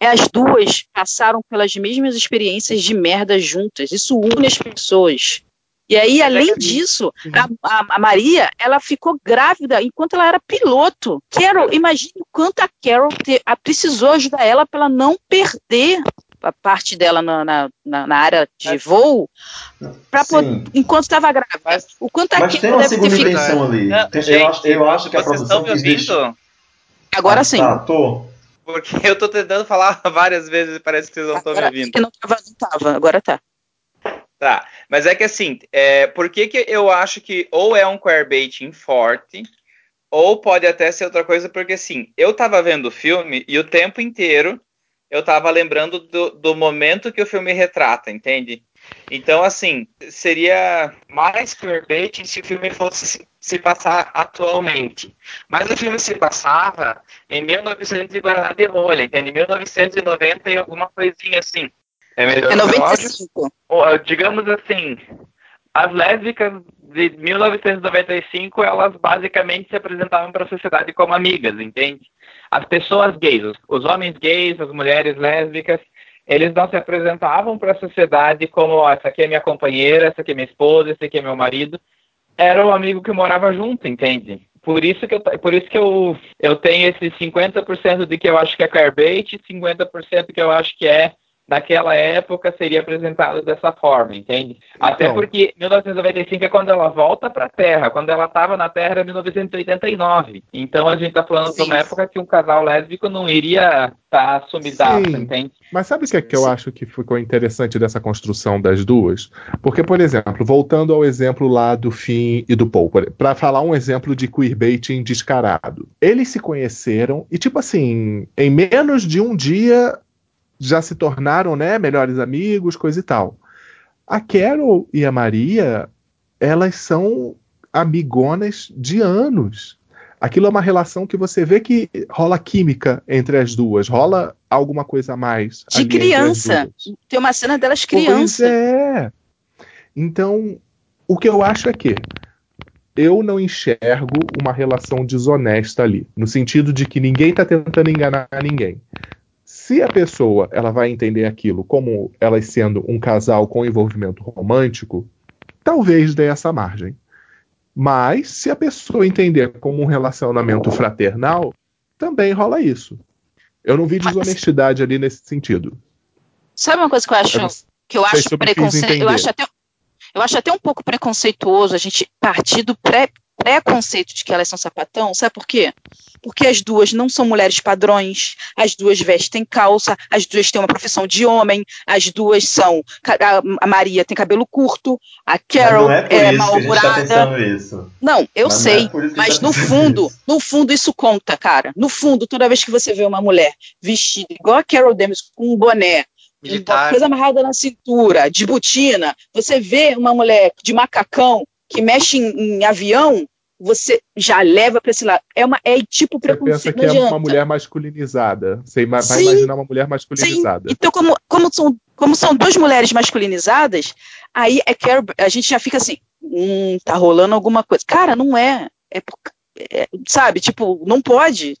É, as duas passaram pelas mesmas experiências de merda juntas. Isso une as pessoas. E aí, é além disso, a, a, a, Maria, ela ficou grávida enquanto ela era piloto. Carol, imagine o quanto a Carol te, a, precisou ajudar ela para ela não perder a parte dela na, na, na área de voo para enquanto estava grávida. Mas, o quanto a mas tem uma segunda intenção ali. Não, tem, gente, eu, acho, eu acho que a produção quis deixar... Agora ah, sim. Tá, tô. Porque eu tô tentando falar várias vezes e parece que vocês não estão me ouvindo. Que não tava, não tava, agora tá. Tá, mas é que assim, é, por que, que eu acho que ou é um queerbaiting forte, ou pode até ser outra coisa, porque assim, eu tava vendo o filme e o tempo inteiro eu tava lembrando do, do momento que o filme retrata, entende? Então, assim, seria mais queerbaiting se o filme fosse se, se, passar atualmente. Mas o filme se passava em 1900 e entende? 1990 e alguma coisinha assim. É melhor é 95. Ou, digamos assim, as lésbicas de 1995, elas basicamente se apresentavam para a sociedade como amigas, entende? As pessoas gays, os, homens gays, as mulheres lésbicas, eles não se apresentavam para a sociedade como, ó, essa aqui é minha companheira, essa aqui é minha esposa, esse aqui é meu marido. Era o amigo que morava junto, entende? Por isso que eu, por isso que eu, eu tenho esse 50% de que eu acho que é queerbait e 50% que eu acho que é naquela época seria apresentado dessa forma, entende? Então, Até porque 1995 é quando ela volta para a Terra, quando ela estava na Terra era 1989. Então a gente está falando sim. de uma época que um casal lésbico não iria estar tá sumidaço, entende? Mas sabe o que, é que eu acho que ficou interessante dessa construção das duas? Porque, por exemplo, voltando ao exemplo lá do Finn e do Paul, para falar um exemplo de queerbaiting descarado. Eles se conheceram e, tipo assim, em menos de um dia já se tornaram, né, melhores amigos, coisa e tal. A Carol e a Maria, elas são amigonas de anos. Aquilo é uma relação que você vê que rola química entre as duas, rola alguma coisa a mais. De criança. Tem uma cena delas criança. Pois é. Então, o que eu acho é que eu não enxergo uma relação desonesta ali, no sentido de que ninguém está tentando enganar ninguém. Se a pessoa ela vai entender aquilo como elas sendo um casal com envolvimento romântico, talvez dê essa margem. Mas se a pessoa entender como um relacionamento fraternal, também rola isso. Eu não vi desonestidade ali nesse sentido. Sabe uma coisa que eu acho eu que eu acho preconceito, eu acho até eu acho até um pouco preconceituoso a gente partir do pré preconceito de que elas são sapatão, sabe por quê? Porque as duas não são mulheres padrões, as duas vestem calça, as duas têm uma profissão de homem, as duas são. A Maria tem cabelo curto, a Carol é, é mal-humorada. Tá não, eu mas sei, não é mas tá no fundo, isso. no fundo isso conta, cara. No fundo, toda vez que você vê uma mulher vestida igual a Carol Demis com um boné, Militar. coisa amarrada na cintura, de botina, você vê uma mulher de macacão que mexe em, em avião, você já leva para esse lado. É, uma, é tipo preconceito. Você pensa que é uma mulher masculinizada. Você vai sim, imaginar uma mulher masculinizada. Sim. Então, como, como, são, como são duas mulheres masculinizadas, aí é que a gente já fica assim, hum, tá rolando alguma coisa. Cara, não é. É, é sabe, tipo, não pode.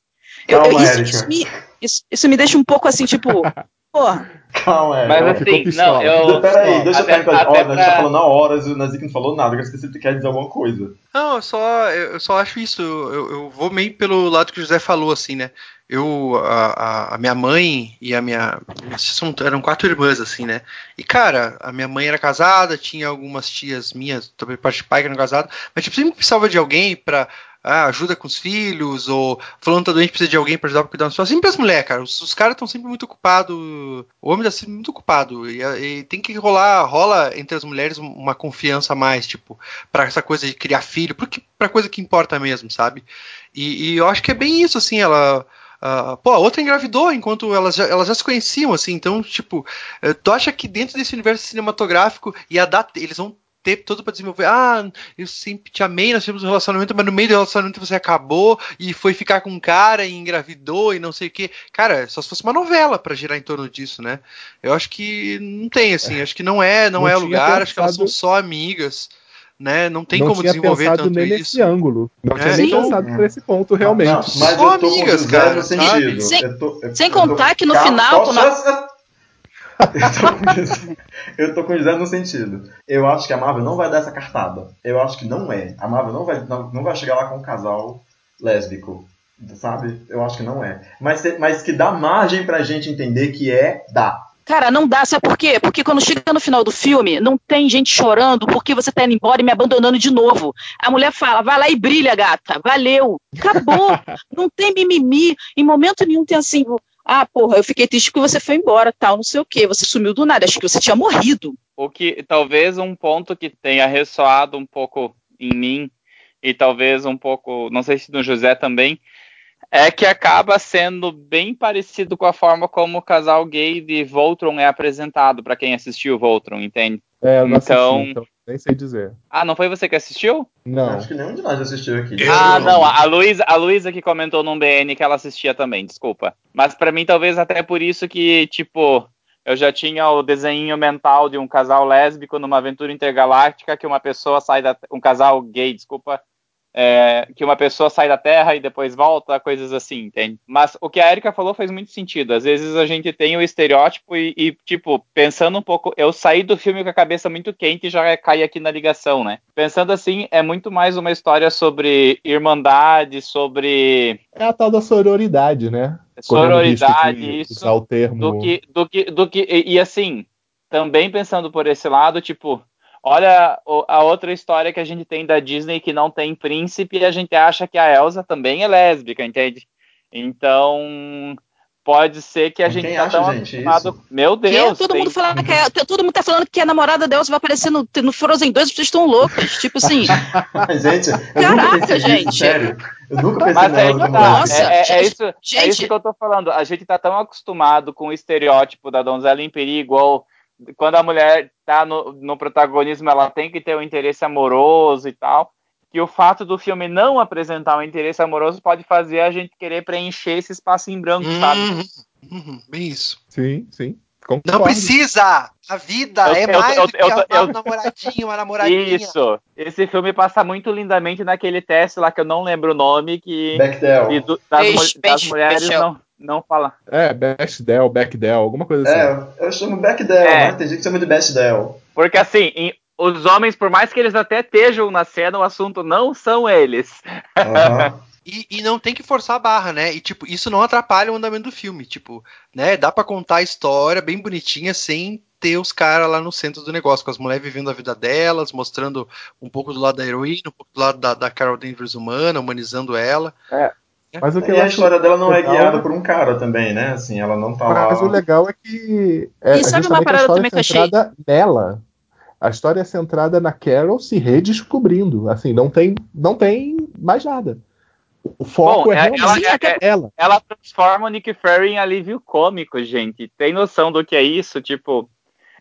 Eu, eu, isso, isso, me, isso, isso me deixa um pouco assim, tipo, porra. Calma, é. Mas assim, não, eu. Peraí, deixa eu perguntar. Ó, pra... a gente tá falando há horas e o Nazik não falou nada. Eu esqueci que quer dizer alguma coisa. Não, eu só, eu só acho isso. Eu, eu vou meio pelo lado que o José falou, assim, né? Eu, a, a minha mãe e a minha. São, eram quatro irmãs, assim, né? E, cara, a minha mãe era casada, tinha algumas tias minhas, também parte de pai que eram casadas, mas, tipo, sempre precisava de alguém pra ah, ajuda com os filhos, ou falando tá doente precisa de alguém para ajudar pra cuidar das pessoas. Sempre as mulheres, cara. Os, os caras estão sempre muito ocupados. O homem tá sempre muito ocupado. E, e, tem que rolar, rola entre as mulheres uma confiança a mais, tipo, para essa coisa de criar filho, porque pra coisa que importa mesmo, sabe? E, e eu acho que é bem isso, assim, ela. Uh, pô, a outra engravidou enquanto elas já, elas já se conheciam, assim, então, tipo, eh, tu acha que dentro desse universo cinematográfico ia dar, eles vão tempo todo para desenvolver. Ah, eu sempre te amei, nós tivemos um relacionamento, mas no meio do relacionamento você acabou e foi ficar com um cara e engravidou e não sei o que. Cara, só se fosse uma novela para girar em torno disso, né? Eu acho que não tem, assim, acho que não é, não, não é lugar, pensado... acho que elas são só amigas. Né? Não tem não como desenvolver tanto nem isso. nesse ângulo. Não é, tinha nem então, pensado por esse ponto, realmente. Não, mas Só amigas, cara. Sem, eu tô, eu, sem contar tô, que no final. Posso, eu tô com José no sentido. Eu acho que a Marvel não vai dar essa cartada. Eu acho que não é. A Marvel não vai, não, não vai chegar lá com um casal lésbico. Sabe? Eu acho que não é. Mas, mas que dá margem pra gente entender que é, dá. Cara, não dá, sabe por quê? Porque quando chega no final do filme, não tem gente chorando porque você tá indo embora e me abandonando de novo. A mulher fala, vai lá e brilha, gata. Valeu. Acabou. não tem mimimi. Em momento nenhum tem assim, ah, porra, eu fiquei triste porque você foi embora, tal, não sei o quê. Você sumiu do nada, acho que você tinha morrido. O que talvez um ponto que tenha ressoado um pouco em mim e talvez um pouco, não sei se no José também, é que acaba sendo bem parecido com a forma como o casal gay de Voltron é apresentado para quem assistiu Voltron, entende? É, eu não então, assisti, então nem sei dizer. Ah, não foi você que assistiu? Não. Acho que nenhum de nós assistiu aqui. Ah, não, a Luísa, a Luísa que comentou num BN que ela assistia também, desculpa. Mas para mim talvez até por isso que, tipo, eu já tinha o desenho mental de um casal lésbico numa aventura intergaláctica que uma pessoa sai da um casal gay, desculpa, é, que uma pessoa sai da Terra e depois volta, coisas assim, entende? Mas o que a Erika falou faz muito sentido. Às vezes a gente tem o estereótipo e, e, tipo, pensando um pouco, eu saí do filme com a cabeça muito quente e já caí aqui na ligação, né? Pensando assim, é muito mais uma história sobre irmandade, sobre. É a tal da sororidade, né? sororidade, isso, usar o termo... do que, do que, do que, e, e assim, também pensando por esse lado, tipo, olha a outra história que a gente tem da Disney que não tem príncipe e a gente acha que a Elsa também é lésbica, entende? Então, pode ser que a gente Quem tá acha, tão gente, acostumado. Isso? Meu Deus. todo, tem... mundo falando que é, todo mundo tá falando que a namorada da Elsa vai aparecer no, no Frozen 2, vocês estão loucos. Tipo assim. gente, Caraca, gente. Isso, sério. Eu nunca pensei Mas aí tá. Nossa, é, é, é, isso, gente. é isso que eu tô falando. A gente tá tão acostumado com o estereótipo da donzela em perigo, ou quando a mulher tá no, no protagonismo, ela tem que ter um interesse amoroso e tal que o fato do filme não apresentar um interesse amoroso pode fazer a gente querer preencher esse espaço em branco, uhum, sabe? Uhum, bem isso. Sim, sim. Concordo. Não precisa! A vida eu, é eu, mais eu, do que eu, um namoradinho, uma namoradinha. Isso. Esse filme passa muito lindamente naquele teste lá que eu não lembro o nome, que, Bechdel. que do, das, das mulheres não, não fala. É, Bechdel, Bechdel, alguma coisa assim. É, eu chamo Bechdel, é. né? Tem gente que chama de Bechdel. Porque assim, em, os homens, por mais que eles até estejam na cena, o assunto não são eles. Uhum. e, e, não tem que forçar a barra, né? E tipo, isso não atrapalha o andamento do filme. Tipo, né? Dá para contar a história bem bonitinha sem ter os caras lá no centro do negócio, com as mulheres vivendo a vida delas, mostrando um pouco do lado da heroína, um pouco do lado da, da Carol Danvers humana, humanizando ela. É. Mas o que e a história dela não é guiada por um cara também, né? Assim, ela não tá lá. Mas o legal é que é, e sabe uma parada também que eu achei? nela a história é centrada na Carol se redescobrindo. Assim, não tem, não tem mais nada. O foco Bom, é, é ela, é, ela. Ela transforma o Nick Fury em alívio cômico, gente. Tem noção do que é isso? Tipo,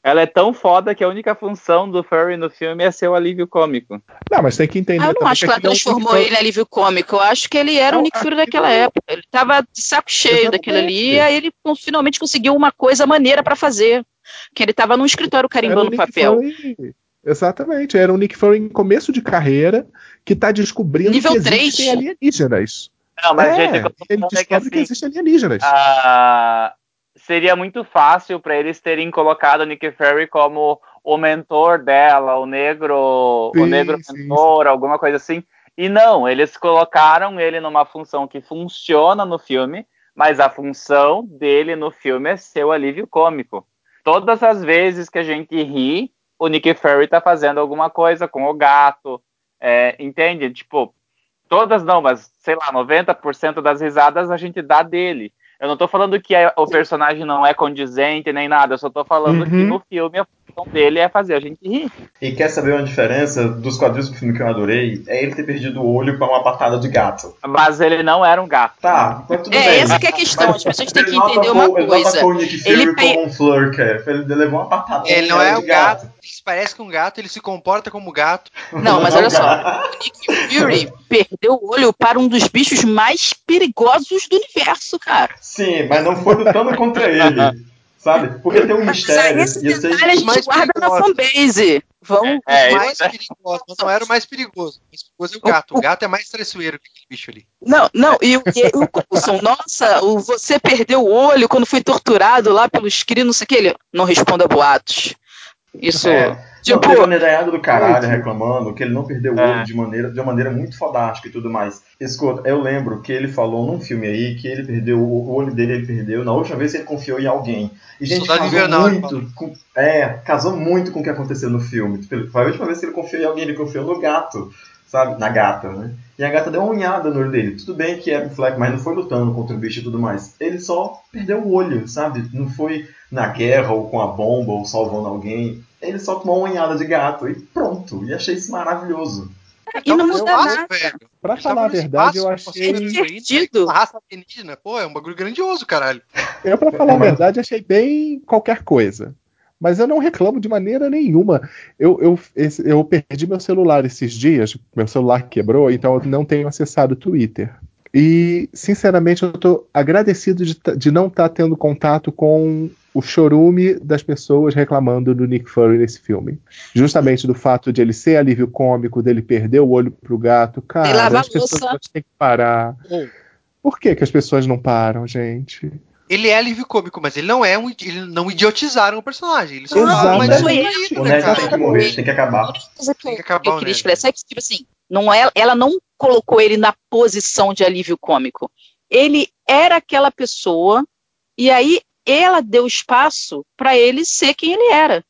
ela é tão foda que a única função do Furry no filme é ser o alívio cômico. Não, mas tem que entender. Eu não acho que ela transformou ele em alívio cômico. Eu acho que ele era não, o Nick Fury daquela época. Ele tava de saco cheio daquele ali, e aí ele finalmente conseguiu uma coisa maneira para fazer que ele estava num escritório carimbando papel. Fury. Exatamente, era um Nick Fury em começo de carreira que está descobrindo Nível que 3. existem alienígenas. Não, mas é, gente, ele descobre é que, assim, que existem alienígenas. Uh, seria muito fácil para eles terem colocado o Nick Fury como o mentor dela, o negro, sim, o negro mentor, sim. alguma coisa assim. E não, eles colocaram ele numa função que funciona no filme, mas a função dele no filme é ser o alívio cômico todas as vezes que a gente ri, o Nick Fury tá fazendo alguma coisa com o gato, é, entende? Tipo, todas não, mas sei lá, 90% das risadas a gente dá dele. Eu não tô falando que é, o personagem não é condizente nem nada, eu só tô falando uhum. que no filme função dele é fazer a gente rir. E quer saber uma diferença dos quadrinhos do filme que eu adorei? É ele ter perdido o olho para uma patada de gato. Mas ele não era um gato. Tá, mas tudo é, bem. essa que é a questão, mas as pessoas têm que entender uma coisa. Ele não o Nick Fury ele como um flurker, ele levou uma patada Ele não é um gato. gato. Ele parece com um gato, ele se comporta como gato. Não, mas olha só, o Nick Fury perdeu o olho para um dos bichos mais perigosos do universo, cara. Sim, mas não foi lutando contra ele. Sabe? Porque tem um mistério. Esse detalhe a gente guarda na fanbase. Vamos. É, é mais perigoso. Não era o mais perigoso. O mais perigoso é o gato. O, o gato é mais traiçoeiro que aquele bicho ali. Não, não. E, e o Coulson, nossa, o, você perdeu o olho quando foi torturado lá pelos crimes, não sei o que. Ele não responda boatos. Isso. É. Tipo, não, medalhada do caralho reclamando que ele não perdeu o olho é. de, maneira, de uma maneira muito fodástica e tudo mais. Escuta, eu lembro que ele falou num filme aí que ele perdeu, o olho dele ele perdeu na última vez que ele confiou em alguém. E gente, casou invernal, muito com, é, casou muito com o que aconteceu no filme. Tipo, foi a última vez que ele confiou em alguém, ele confiou no gato, sabe? Na gata, né? E a gata deu uma unhada no olho dele. Tudo bem que é Fleck, mas não foi lutando contra o bicho e tudo mais. Ele só perdeu o olho, sabe? Não foi na guerra ou com a bomba ou salvando alguém ele só tomou uma unhada de gato e pronto. E achei isso maravilhoso. E não muda nada. Velho. Pra falar a verdade, eu achei. Divertido. Raça alienígena, pô, é um bagulho grandioso, caralho. Eu, pra falar a verdade, achei bem qualquer coisa. Mas eu não reclamo de maneira nenhuma. Eu, eu, eu perdi meu celular esses dias, meu celular quebrou, então eu não tenho acessado o Twitter. E, sinceramente, eu estou agradecido de, de não estar tá tendo contato com o chorume das pessoas reclamando do Nick Fury nesse filme. Justamente do fato de ele ser alívio cômico, dele perder o olho pro gato. Cara, as pessoas têm que parar. Por que, que as pessoas não param, gente? Ele é alívio cômico, mas ele não é um. Ele não idiotizaram o personagem. Ele só não, mas o Ned tem que morrer, tem que acabar. Tem que acabar eu queria expressar que, tipo assim, não é, ela não colocou ele na posição de alívio cômico. Ele era aquela pessoa e aí ela deu espaço para ele ser quem ele era.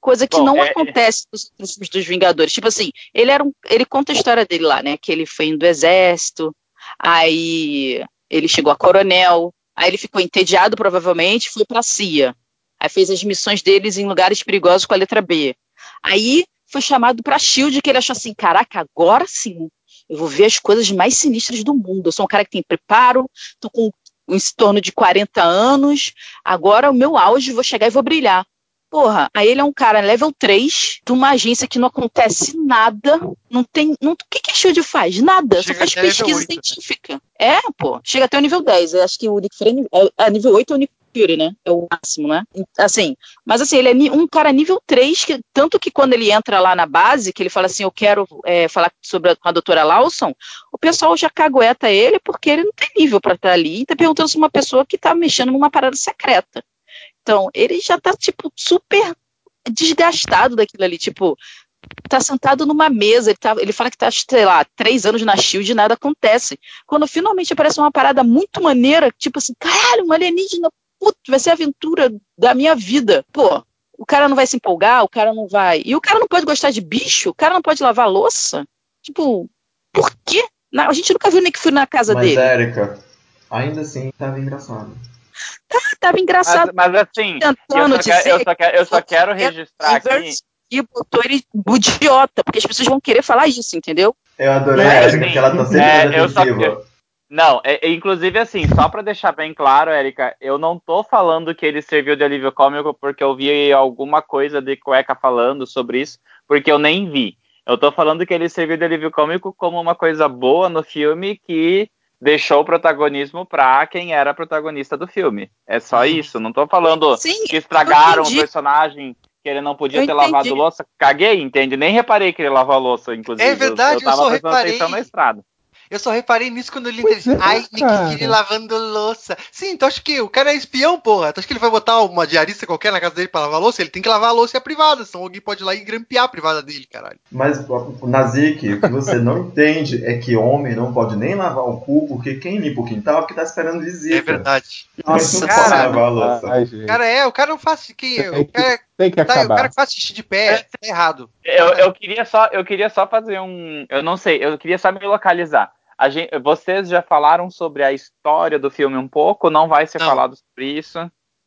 Coisa que Bom, não é... acontece nos filmes dos Vingadores. Tipo assim, ele era um, ele conta a história dele lá, né? Que ele foi indo do exército, aí ele chegou a coronel, aí ele ficou entediado provavelmente, foi para a CIA. Aí fez as missões deles em lugares perigosos com a letra B. Aí foi chamado para Shield, que ele achou assim, caraca, agora sim, eu vou ver as coisas mais sinistras do mundo. Eu sou um cara que tem preparo, tô com em torno de 40 anos, agora o meu auge, vou chegar e vou brilhar. Porra, aí ele é um cara level 3 de uma agência que não acontece nada. Não tem. Não, o que, que a Shield faz? Nada. Chega só faz pesquisa 8, né? científica. Né? É, pô. Chega até o nível 10. Eu acho que o Nick Fury é, é, nível 8 é o Nick Fury, né? É o máximo, né? Assim. Mas assim, ele é um cara nível 3, que, tanto que quando ele entra lá na base, que ele fala assim, eu quero é, falar sobre a, com a doutora Lawson, o pessoal já cagueta ele porque ele não tem nível para estar ali e tá perguntando se uma pessoa que tá mexendo numa parada secreta. Então, ele já tá, tipo, super desgastado daquilo ali, tipo, tá sentado numa mesa, ele, tá, ele fala que tá, sei lá, três anos na Shield e nada acontece. Quando finalmente aparece uma parada muito maneira, tipo assim, caralho, um alienígena, puto, vai ser a aventura da minha vida. Pô, o cara não vai se empolgar, o cara não vai. E o cara não pode gostar de bicho, o cara não pode lavar louça. Tipo, por quê? a gente nunca viu o Nick Fury na casa Mas, dele. Mas, Érica, ainda assim tava engraçado. Tá, tava engraçado. Mas, mas assim, eu só, quero, eu, só quero, eu só quero registrar aqui. E botou ele idiota, porque as pessoas vão querer falar isso, entendeu? Eu adorei a Erika, porque ela tá sempre é, eu só, eu, Não, é, é, inclusive assim, só para deixar bem claro, Érica, eu não tô falando que ele serviu de alívio cômico porque eu vi alguma coisa de cueca falando sobre isso, porque eu nem vi. Eu tô falando que ele serviu de alívio cômico como uma coisa boa no filme que deixou o protagonismo para quem era protagonista do filme. É só isso. Não tô falando Sim, que estragaram o personagem, que ele não podia eu ter entendi. lavado louça. Caguei, entende? Nem reparei que ele lavou a louça, inclusive. É verdade, eu, eu, eu só reparei. na estrada. Eu só reparei nisso quando ele disse, é, ai, Nick Fury lavando louça. Sim, tu acha que o cara é espião, porra? Tu acha que ele vai botar uma diarista qualquer na casa dele pra lavar louça? Ele tem que lavar a louça e a privada, senão alguém pode ir lá e grampear a privada dele, caralho. Mas, Nazik, o que você não entende é que homem não pode nem lavar o cu, porque quem limpa o quintal é porque tá esperando visita. É verdade. Nossa, não cara, pode lavar a louça. Ai, cara, é, o cara não faz. Quem, o cara, tem que acabar. Tá, o cara que faz xixi de pé, é, tá errado. Eu, eu, queria só, eu queria só fazer um. Eu não sei, eu queria só me localizar. Gente, vocês já falaram sobre a história do filme um pouco? Não vai ser não. falado sobre isso?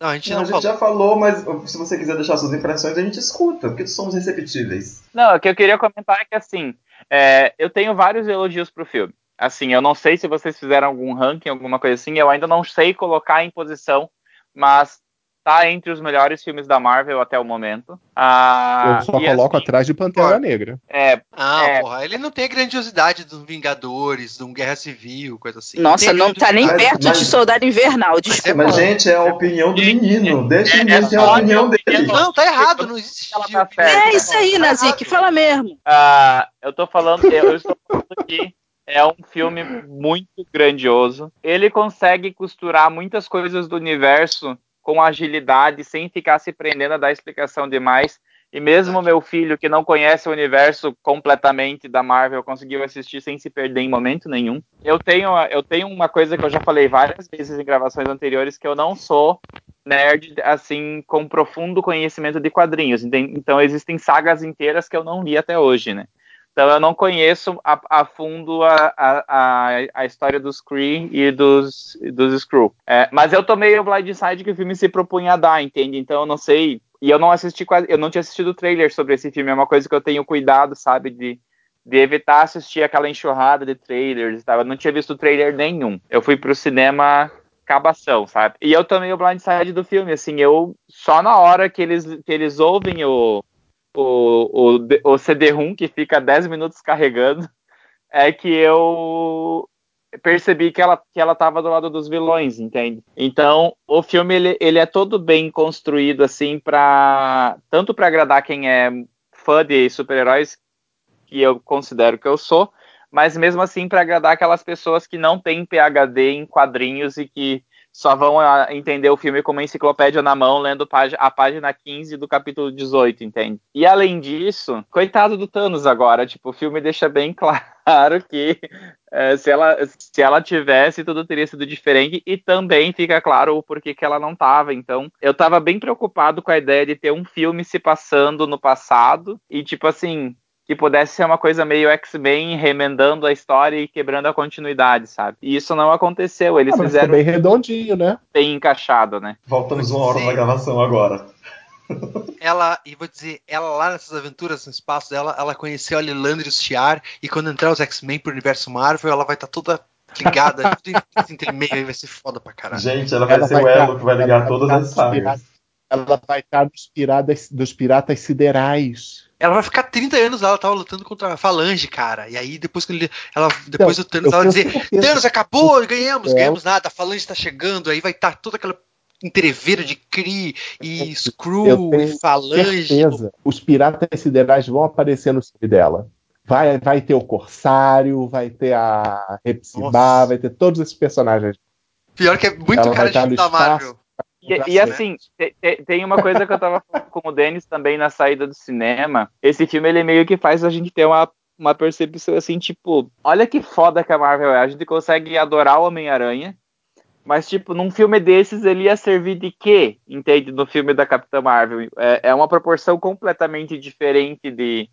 Não, a gente, não, não a gente já falou, mas se você quiser deixar suas impressões, a gente escuta, porque somos receptíveis. Não, o que eu queria comentar é que, assim, é, eu tenho vários elogios pro filme. Assim, eu não sei se vocês fizeram algum ranking, alguma coisa assim, eu ainda não sei colocar em posição, mas tá entre os melhores filmes da Marvel até o momento. Ah, eu só coloco assim, atrás de Pantera porra, Negra. É, ah, é, porra, ele não tem a grandiosidade dos Vingadores, de um Guerra Civil, coisa assim. Nossa, não, não tá nem perto mas, de Soldado Invernal, desculpa. Mas, gente, é a opinião do menino. Deixa o é, menino ter a opinião dele. Não, tá errado, não existe. Tá é isso aí, Nazik, fala mesmo. Ah, eu tô falando, eu estou falando aqui é um filme muito grandioso. Ele consegue costurar muitas coisas do universo com agilidade, sem ficar se prendendo a dar explicação demais. E mesmo meu filho, que não conhece o universo completamente da Marvel, conseguiu assistir sem se perder em momento nenhum. Eu tenho, eu tenho uma coisa que eu já falei várias vezes em gravações anteriores, que eu não sou nerd, assim, com profundo conhecimento de quadrinhos. Então existem sagas inteiras que eu não li até hoje, né? Então eu não conheço a, a fundo a, a, a, história dos Kree e dos, dos Skrull. É, mas eu tomei o blindside que o filme se propunha a dar, entende? Então eu não sei. E eu não assisti quase. Eu não tinha assistido o trailer sobre esse filme. É uma coisa que eu tenho cuidado, sabe? De, de evitar assistir aquela enxurrada de trailers. Tá? Eu não tinha visto trailer nenhum. Eu fui pro cinema cabação, sabe? E eu tomei o blindside do filme, assim, eu só na hora que eles, que eles ouvem o, o, o, o CD-ROM que fica 10 minutos carregando, é que eu percebi que ela, que ela tava do lado dos vilões, entende? Então, o filme, ele, ele é todo bem construído, assim, para tanto para agradar quem é fã de super-heróis, que eu considero que eu sou, mas mesmo assim para agradar aquelas pessoas que não têm PhD em quadrinhos e que só vão ah, entender o filme como enciclopédia na mão, lendo a página 15 do capítulo 18, entende? E além disso, coitado do Thanos agora, tipo, o filme deixa bem claro que é, se, ela, se ela tivesse, tudo teria sido diferente. E também fica claro o porquê que ela não tava. Então, eu tava bem preocupado com a ideia de ter um filme se passando no passado. E, tipo assim, que pudesse ser uma coisa meio X-Men remendando a história e quebrando a continuidade, sabe? E isso não aconteceu. Eles ah, fizeram bem redondinho, né? Bem encaixado, né? Voltamos uma hora na gravação agora. Ela, e vou dizer, ela lá nessas aventuras no espaço dela, ela conheceu a Lilandre Chiar, e quando entrar os X-Men pro universo Marvel, ela vai estar tá toda ligada, tudo entre meio, aí vai ser foda pra caralho. Gente, ela vai ela ser vai o elo que vai ligar todas as sagas. Ela vai estar dos piratas, dos piratas siderais. Ela vai ficar 30 anos lá, ela tava lutando contra a Falange, cara. E aí depois que ele, ela depois então, o Thanos ela vai dizer: "Thanos acabou, ganhamos, é. ganhamos nada, a Falange tá chegando". Aí vai estar tá toda aquela entreveiro de Kree e Screw e Falange. Certeza. Os piratas siderais vão aparecer no filme dela. Vai, vai ter o Corsário, vai ter a Repsibá, vai ter todos esses personagens. Pior que é muito Ela cara de filme da Marvel. E, e, assim, tem uma coisa que eu tava falando com o Denis também na saída do cinema. Esse filme, ele meio que faz a gente ter uma, uma percepção assim, tipo, olha que foda que a Marvel é. A gente consegue adorar o Homem-Aranha, mas, tipo, num filme desses ele ia servir de quê? Entende? No filme da Capitã Marvel. É, é uma proporção completamente diferente de,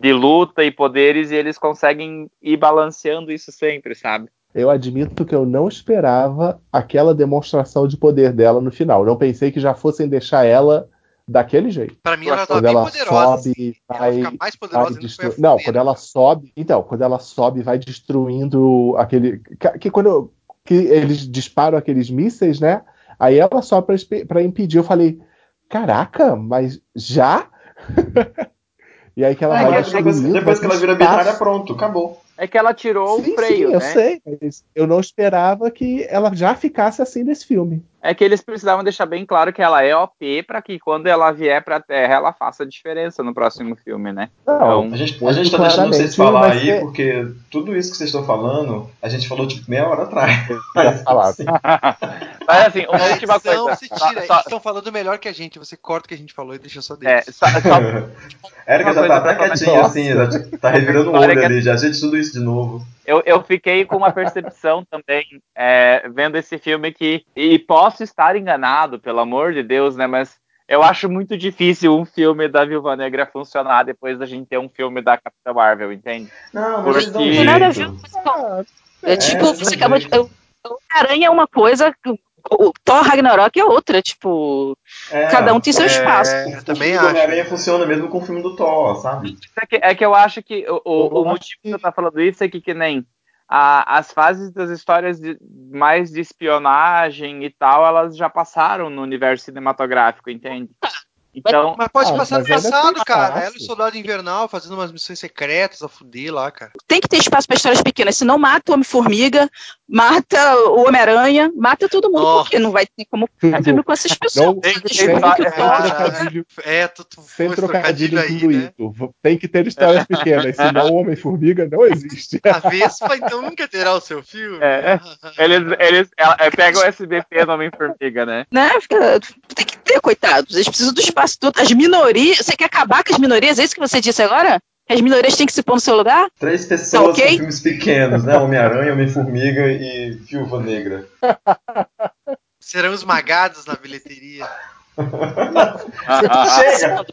de luta e poderes, e eles conseguem ir balanceando isso sempre, sabe? Eu admito que eu não esperava aquela demonstração de poder dela no final. Não pensei que já fossem deixar ela daquele jeito. Para mim ela tá quando ela poderosa, sobe, assim. vai, ela mais poderosa vai destru... Não, quando ela sobe, então, quando ela sobe, vai destruindo aquele que quando eu, que eles disparam aqueles mísseis, né? Aí ela só para impedir, eu falei, caraca, mas já? e aí que ela vai depois, depois que ela vira binária, pronto, acabou. É que ela tirou sim, o freio, sim, eu né? sei, mas eu não esperava que ela já ficasse assim nesse filme. É que eles precisavam deixar bem claro que ela é OP para que quando ela vier pra Terra ela faça diferença no próximo filme, né? Não, então, a gente, a gente tá deixando vocês falar aí, ser... porque tudo isso que vocês estão falando, a gente falou tipo meia hora atrás. Mas, assim. mas assim, uma última coisa. Se tira, só, estão falando melhor que a gente, você corta o que a gente falou e deixa só deles. É, só, só... Érica já tá até quietinha assim, já tá revirando o olho ali, já. Gente, tudo isso de novo. Eu, eu fiquei com uma percepção também, é, vendo esse filme que. E posso estar enganado, pelo amor de Deus, né? Mas eu acho muito difícil um filme da Viúva Negra funcionar depois da gente ter um filme da Capitã Marvel, entende? Não, mas Porque... não tem nada a ver. É, tipo, você acabou de. Homem-Aranha é uma coisa, o Thor Ragnarok é outra, tipo, é, cada um tem seu é, espaço. Eu também acho. Homem-Aranha funciona mesmo com o filme do Thor, sabe? É que, é que eu acho que o, o, o motivo que você tá falando isso é que, que nem a, as fases das histórias de, mais de espionagem e tal, elas já passaram no universo cinematográfico, entende? Então, mas pode ah, passar no passado, cara. Ela e o Soldado Invernal fazendo umas missões secretas a fuder lá, cara. Tem que ter espaço para histórias pequenas, senão mata o Homem-Formiga, mata o Homem-Aranha, mata todo mundo, oh. porque não vai ter como ficar filme com essas pessoas. Não, tem que ter é, tu, tu Sem trocadilho aí, tudo né? isso. Tem que ter histórias pequenas, senão o Homem-Formiga não existe. A Vespa, então, nunca terá o seu filme. É, eles, eles ela, é, pegam o SBT no Homem-Formiga, né? Né? Fica, tem que ter, coitados. Eles precisam do espaço As minorias. Você quer acabar com as minorias? É isso que você disse agora? As minorias têm que se pôr no seu lugar? Três pessoas tá okay? com filmes pequenos, né? Homem-Aranha, Homem-Formiga e Viúva Negra. Serão esmagados na bilheteria. Chega!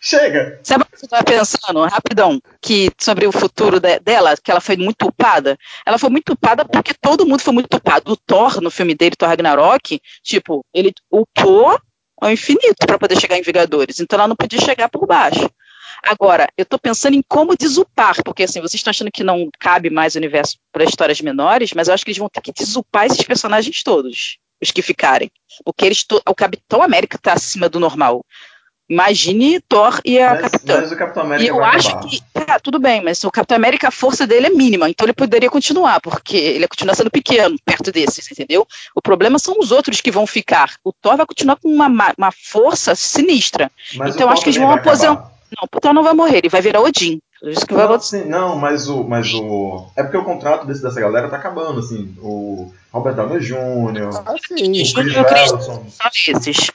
Chega! Sabe o que você estava pensando, rapidão, que sobre o futuro de, dela, que ela foi muito upada? Ela foi muito upada porque todo mundo foi muito upado. O Thor, no filme dele, Thor Ragnarok, tipo, ele upou ao infinito para poder chegar em Vingadores. Então ela não podia chegar por baixo. Agora, eu estou pensando em como desupar, porque assim, vocês estão achando que não cabe mais o universo para histórias menores, mas eu acho que eles vão ter que desupar esses personagens todos, os que ficarem. Porque eles o Capitão América está acima do normal. Imagine Thor e a mas, Capitã. Mas o Capitão América e eu acho acabar. que. Tá, tudo bem, mas o Capitão América, a força dele é mínima, então ele poderia continuar, porque ele continua sendo pequeno perto desses, entendeu? O problema são os outros que vão ficar. O Thor vai continuar com uma, uma força sinistra. Mas então eu acho que eles vão aposentar. Não, o Thor não vai morrer, ele vai virar Odin. Isso que vai não, sim, não, mas o, mas o. É porque o contrato desse, dessa galera tá acabando, assim. O, Robert Downey Jr., Ah, sim.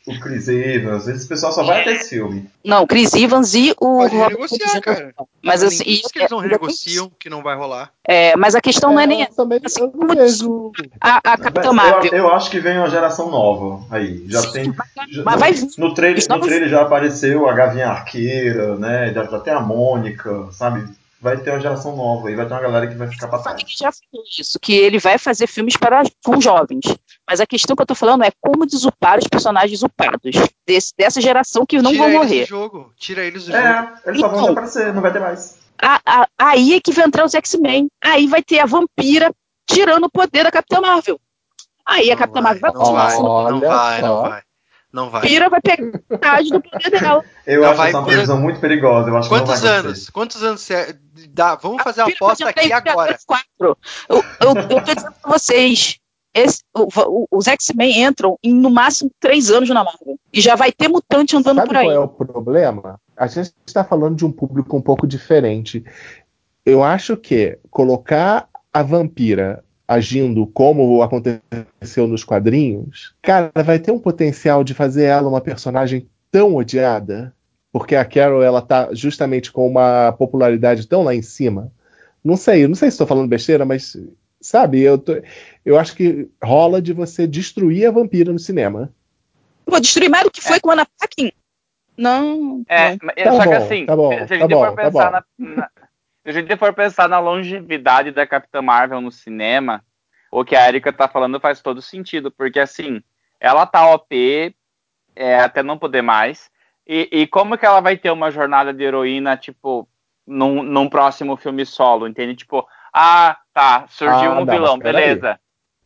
o Chris o Evans. Esse pessoal só vai até esse filme. Não, o Chris Evans e o Pode Robert cara. Mas assim, diz que eles não é- renegociam, que não vai rolar. é, mas a questão não é nem eu também assim, eu não como vejo. a, a Capitã eu, Marvel. eu acho que vem uma geração nova aí. Já Sim, tem. mas- já- mas vai vir. no, trailer, no trailer já apareceu a Gavinha Arqueira, né? Já, já tem a Mônica, sabe? Vai ter uma geração nova aí, vai ter uma galera que vai ficar pra trás. Ele já falou isso, que ele vai fazer filmes para com jovens. Mas a questão que eu tô falando é como desupar os personagens upados desse- dessa geração que não Tira vão eles morrer. do jogo. Tira eles do jogo. É, eles só vão Então. aparecer, não vai ter mais. A- a- aí é que vai entrar os X-Men. Aí vai ter a vampira tirando o poder da Capitã Marvel. Aí a Não Capitã vai, Marvel vai não vai, continuar. Olha não vai, não vai. Não vai. vampira vai pegar metade do poder dela. Eu Não, acho vai essa uma previsão muito perigosa. Eu acho Quantos que não vai anos? Quantos anos você dá? Vamos fazer uma Vampira aposta aqui agora. Quatro. Eu, eu, eu tô dizendo pra vocês. esse- o- o- os X-Men entram em no máximo três anos na Marvel. E já vai ter mutante andando Sabe por aí. qual é o problema? A gente está falando de um público um pouco diferente. Eu acho que colocar a vampira agindo como aconteceu nos quadrinhos, cara, vai ter um potencial de fazer ela uma personagem tão odiada, porque a Carol ela tá justamente com uma popularidade tão lá em cima. Não sei, não sei se estou falando besteira, mas sabe, eu, tô- eu acho que rola de você destruir a vampira no cinema. Vou destruir mais do que foi com a Ana Paquin. Não. É, não. mas- Tá só que bom, assim, tá bom, se a tá gente bom, for tá pensar bom. na, na- se a gente for pensar na longevidade da Capitã Marvel no cinema, o que a Erika tá falando faz todo sentido, porque assim, ela tá OP é, até não poder mais, e, e como que ela vai ter uma jornada de heroína, tipo, num, num próximo filme solo, entende? Tipo, ah, tá, surgiu Ah, um não, vilão, beleza.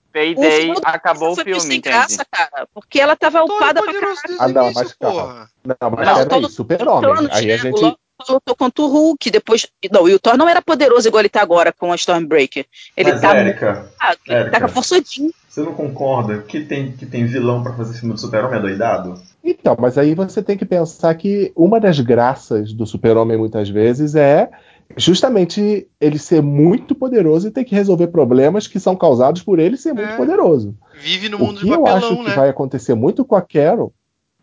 O Payday, do acabou o filme, sem entende? graça, cara. Porque ela tava Todo upada pra desde Ah, o não, mas calma. porra. Não, mas Não, peraí, super-homem. Aí a gente. O lutou contra o Hulk, depois. Não, e o Thor não era poderoso igual ele tá agora com a Stormbreaker. Ele Mas, tá. Érica, Ah, ele Érica. tá com a forçadinho. você não concorda que tem, que tem vilão pra fazer filme do super-homem adoidado? Então, mas aí você tem que pensar que uma das graças do super-homem muitas vezes é justamente ele ser muito poderoso e ter que resolver problemas que são causados por ele ser muito É. poderoso. Vive no O mundo que de eu acho papelão, que né? vai acontecer muito com a Carol,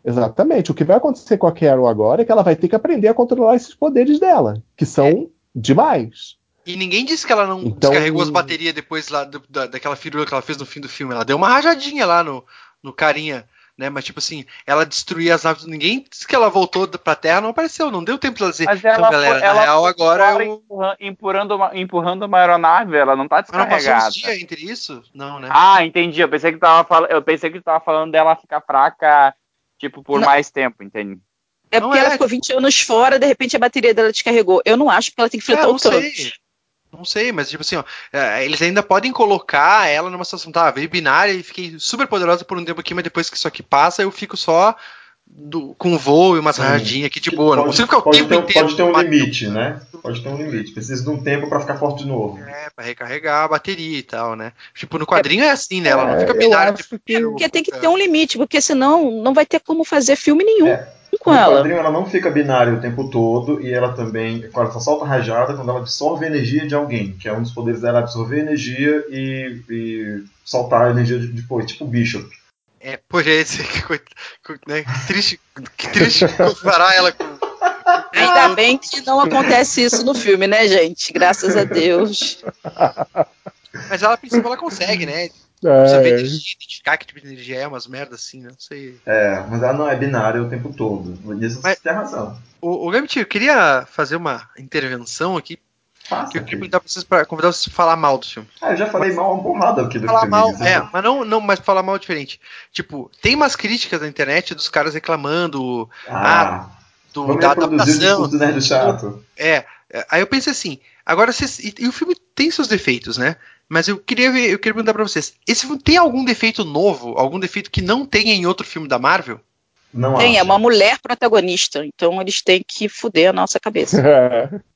exatamente, o que vai acontecer com a Carol agora é que ela vai ter que aprender a controlar esses poderes dela, que são demais. E ninguém disse que ela não Então- descarregou as baterias depois lá do- da, daquela firula que ela fez no fim do filme. Ela deu uma rajadinha lá no, no carinha, né? Mas tipo assim, ela destruía as naves. Ninguém disse que ela voltou pra Terra, não apareceu. Não deu tempo de ela dizer. Mas então, ela, galera, foi- na ela real agora eu. empurra- empurrando, uma, empurrando uma aeronave, ela não tá Mas não passou descarregada. uns dias entre isso? Não, né? Ah, entendi. Eu pensei que tava falando, eu pensei que tava falando dela ficar fraca, tipo, por Não. mais tempo, entende? É Não porque é. ela ficou 20 anos fora, de repente a bateria dela descarregou. Eu não acho que ela tem que É, enfrentar não o sei. Não sei, mas tipo assim, ó, é, eles ainda podem colocar ela numa situação, tá, veio binária e fiquei super poderosa por um tempo aqui, mas depois que isso aqui passa, eu fico só do- com voo e umas Sim. rajadinhas aqui de Que boa. Não pode- consigo ficar o pode tempo ter, inteiro. Pode ter um batendo. limite, né? Pode ter um limite. Precisa de um tempo pra ficar forte de novo. É, pra recarregar a bateria e tal, né? Tipo, no quadrinho é assim, né? Ela não É, fica binária. tipo, que- Porque tem que ter um limite, porque senão não vai ter como fazer filme nenhum É. com no ela. quadrinho ela não fica binária o tempo todo e ela também, ela só solta rajada quando ela absorve a energia de alguém, que é um dos poderes dela, absorver energia e, e soltar a energia de- depois, tipo Bishop. É, pois é, esse, que, né, que triste, que triste comparar ela com. Ainda bem que não acontece isso no filme, né, gente? Graças a Deus. Mas ela, a princípio, ela consegue, né? É, energia, identificar que tipo de energia é, umas merdas assim, né? Não sei. É, mas ela não é binária o tempo todo. Nisso Mas- você tem razão. O, o Gambit, eu queria fazer uma intervenção aqui, Faça. eu queria pra vocês pra convidar vocês pra falar mal do filme. Ah, eu já falei mal uma porrada aqui do Falar filme. mal, é, mas não, não, mas falar mal é diferente. Tipo, tem umas críticas na internet dos caras reclamando Ah, do, vamos da adaptação. do nerd chato. É, é, aí eu pensei assim, agora vocês, e, e o filme tem seus defeitos, né? Mas eu queria ver, eu queria perguntar pra vocês, esse filme tem algum defeito novo, algum defeito que não tem em outro filme da Marvel? Não Tem, é acho. uma mulher protagonista, então eles têm que fuder a nossa cabeça.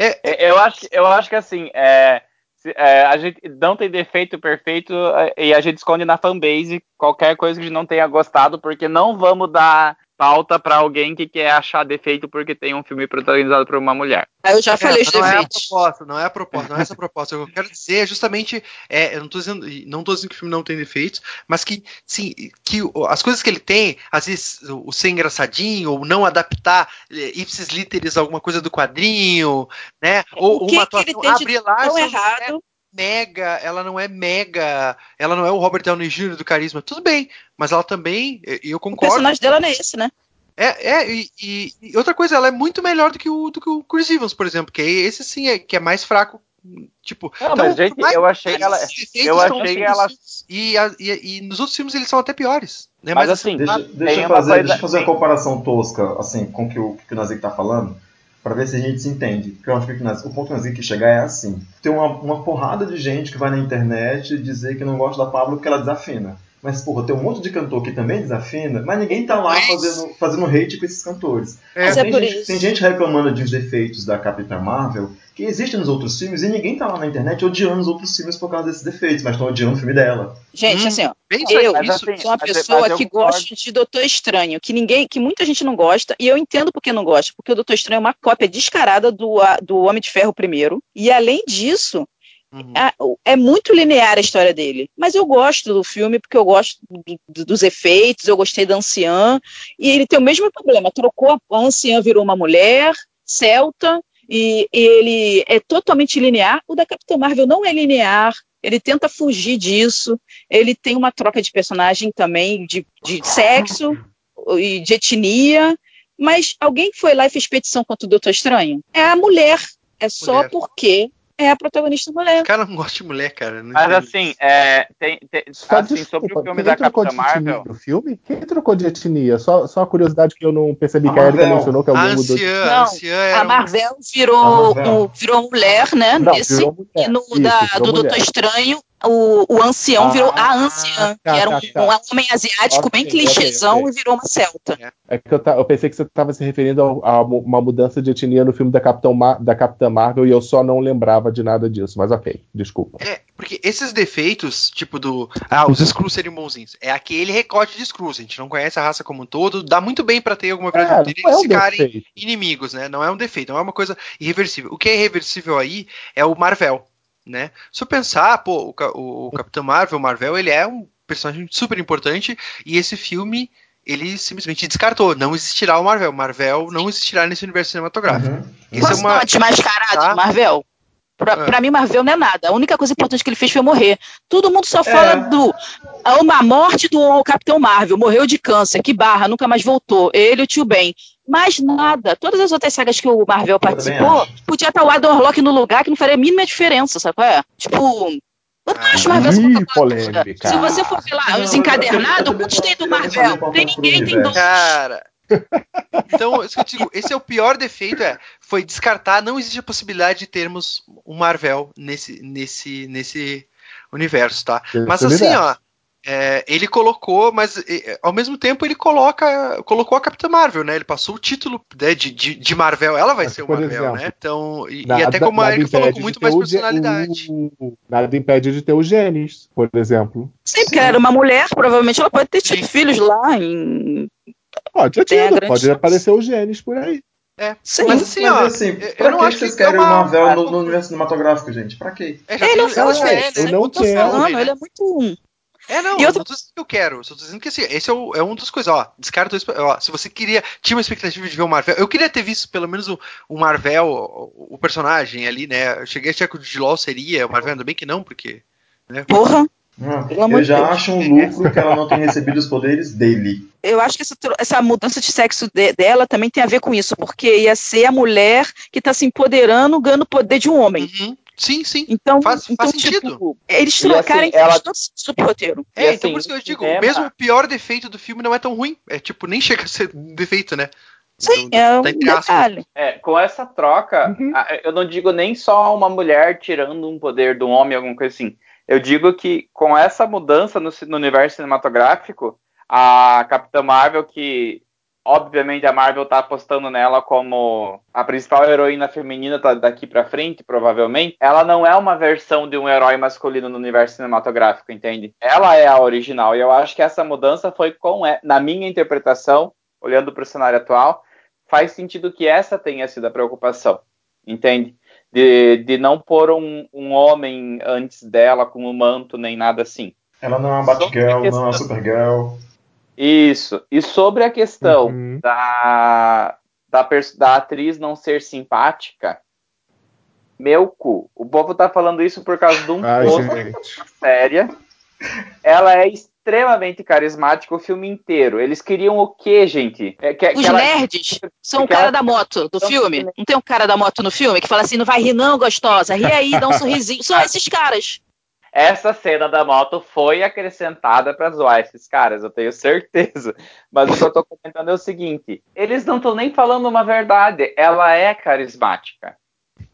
É, É, Eu acho, eu acho que assim, é, é, a gente não tem defeito perfeito é, e a gente esconde na fanbase qualquer coisa que a gente não tenha gostado, porque não vamos dar pauta para alguém que quer achar defeito porque tem um filme protagonizado por uma mulher. Eu já falei é, os não defeitos. Não é a proposta, não é a proposta, não é essa a proposta. Eu quero dizer é justamente, é, eu não tô dizendo, não tô dizendo que o filme não tem defeitos, mas que, sim, que as coisas que ele tem, às vezes o ser engraçadinho, ou não adaptar é, ipsis literis alguma coisa do quadrinho, né? Ou uma atuação abrir lá, tão errado mega, ela não é mega, ela não é o Robert Downey Jr. do carisma, tudo bem, mas ela também, eu concordo. O personagem dela não é esse, né? É, é e, e, outra coisa, ela é muito melhor do que o, do que o Chris Evans, por exemplo, que esse sim é, que é mais fraco Tipo, não, então, mas gente, eu achei ela. Eu achei ela. E, e, e, nos outros filmes eles são até piores. Né? Mas, mas assim, deixa, deixa, eu fazer, coisa... deixa eu fazer uma comparação tosca, assim, com o que o, que o Nazik tá falando para ver se a gente se entende. Porque eu acho que o ponto que que chegar é assim. Tem uma, uma porrada de gente que vai na internet dizer que não gosta da Pablo porque ela desafina. Mas, porra, tem um monte de cantor que também desafina, mas ninguém tá lá fazendo, fazendo hate com esses cantores. É. Tem, é gente, tem, gente, reclamando dos defeitos da Capitã Marvel que existem nos outros filmes e ninguém tá lá na internet odiando os outros filmes por causa desses defeitos, mas estão odiando o filme dela. Gente, hum, assim, ó, eu isso, sou uma pessoa que gosta de Doutor Estranho, que ninguém, que muita gente não gosta, e eu entendo porque não gosta, porque o Doutor Estranho é uma cópia descarada do, do Homem de Ferro primeiro, e além disso, Uhum. É, é, muito linear a história dele. Mas eu gosto do filme porque eu gosto do, do, dos efeitos, eu gostei da anciã. E ele tem o mesmo problema: trocou a anciã, virou uma mulher, celta, e, e ele é totalmente linear. O da Capitã Marvel não é linear. Ele tenta fugir disso. Ele tem uma troca de personagem também, de, de sexo e de etnia. Mas alguém foi lá e fez petição contra o Doutor Estranho? É a mulher. É só mulher. porque é a protagonista mulher. Cara, não gosta de mulher, cara. Não Mas assim, é, tem, tem, assim desculpa, sobre o filme da Capitã Marvel. No filme? Quem trocou de etnia? Só, só a curiosidade que eu não percebi a que a Erika mencionou que alguém mudou de não, a Marvel virou, a Marvel. virou mulher, né? Não, nesse, virou mulher. E no Isso, da, do Doutor Estranho, o, o ancião ah, virou a anciã, tá, que era um, tá, tá. um homem asiático okay, bem clichêzão okay, okay. e virou uma celta. É que eu, eu pensei que você estava se referindo a, a, uma mudança de etnia no filme da, Capitão da Capitã Marvel e eu só não lembrava de nada disso, mas ok, desculpa. É, porque esses defeitos, tipo do. Ah, os Skrulls serem bonzinhos, é aquele recorte de Skrulls, a gente não conhece a raça como um todo, dá muito bem para ter alguma coisa é, deles é um ficarem defeito. inimigos, né? Não é um defeito, não é uma coisa irreversível. O que é irreversível aí é o Marvel né? Se eu pensar, pô, o, o Capitão Marvel, o Marvel, ele é um personagem super importante e esse filme ele simplesmente descartou. Não existirá o Marvel. Marvel não existirá nesse universo cinematográfico. Uhum. Isso Posso é uma... desmascarado, tá? Marvel? Pra, é. pra, mim, Marvel não é nada. A única coisa importante que ele fez foi morrer. Todo mundo só fala é. do. Uma morte do Capitão Marvel. Morreu de câncer. Que barra, nunca mais voltou. Ele e o tio Ben. Mais nada. Todas as outras sagas que o Marvel participou, podia estar o Adam Warlock no lugar que não faria a mínima diferença, sabe qual é? Tipo. Eu não acho Marvel Ih, polêmica. Se você for ver lá, os encadernados, quantos tem do Marvel? Tem ninguém, tem dois. Cara. Então, isso que eu digo, esse é o pior defeito, é, foi descartar, não existe a possibilidade de termos um Marvel nesse, nesse, nesse universo, tá? Mas assim, ó, é, ele colocou, mas é, ao mesmo tempo ele coloca, colocou a Capitã Marvel, né? Ele passou o título né, de, de, de, Marvel, ela vai mas, ser o Marvel, exemplo, né? Então, e, nada, e até como a Erika falou, com muito mais personalidade. O, nada impede de ter o Gênesis, por exemplo. Sim, porque era uma mulher, provavelmente ela pode ter tido Sim. filhos lá em Pode, tinha, pode aparecer o Genes por aí. É, Sim, mas assim, mas, ó, assim, pra eu não que acho vocês que querem uma... o Marvel no, no, universo cinematográfico, gente? Pra quê? É, ele não é, eu não quero. Falando, ele é muito... É, não, e eu tô dizendo que eu quero. Só tô dizendo que assim, esse é, o, é um dos coisas, ó. Descarta ó, Se você queria. Tinha uma expectativa de ver o Marvel. Eu queria ter visto pelo menos o, o Marvel, o, o, personagem ali, né? Eu cheguei a achar que o Dilol seria, o Marvel ainda bem que não, porque. Né? Porra! eu já Deus. acho um lucro que ela não tenha recebido os poderes dele. Eu acho que essa, essa mudança de sexo de, dela também tem a ver com isso, porque ia ser a mulher que está se empoderando, ganhando o poder de um homem. Uhum. Sim, sim. Então, faz, então, faz tipo, sentido. Eles trocarem assim, ela... sobre o roteiro. É, assim, então por isso que eu digo, cinema... mesmo o pior defeito do filme não é tão ruim. É tipo, nem chega a ser defeito, né? Sim, então, é um tá detalhe. É, com essa troca, uhum. eu não digo nem só uma mulher tirando um poder do homem, alguma coisa assim. Eu digo que com essa mudança no, no universo cinematográfico, a Capitã Marvel, que obviamente a Marvel tá apostando nela como a principal heroína feminina tá daqui para frente, provavelmente, ela não é uma versão de um herói masculino no universo cinematográfico, entende? Ela é a original e eu acho que essa mudança foi com, na minha interpretação, olhando para o cenário atual, faz sentido que essa tenha sido a preocupação, entende? De, de não pôr um, um homem antes dela com um manto nem nada assim. Ela não é uma Batgirl, não é uma Supergirl. Isso. E sobre a questão uhum. da, da, da atriz não ser simpática, meu cu. O povo tá falando isso por causa de um post séria. Ela é extremamente carismática o filme inteiro. Eles queriam o quê, gente? É, que, Os que nerds ela... são o cara ela... da moto do filme. Não tem um cara da moto no filme que fala assim: não vai rir, não, gostosa. Ri aí, dá um sorrisinho. São esses caras. Essa cena da moto foi acrescentada para zoar esses caras, eu tenho certeza. Mas o que eu tô comentando é o seguinte: eles não estão nem falando uma verdade. Ela é carismática.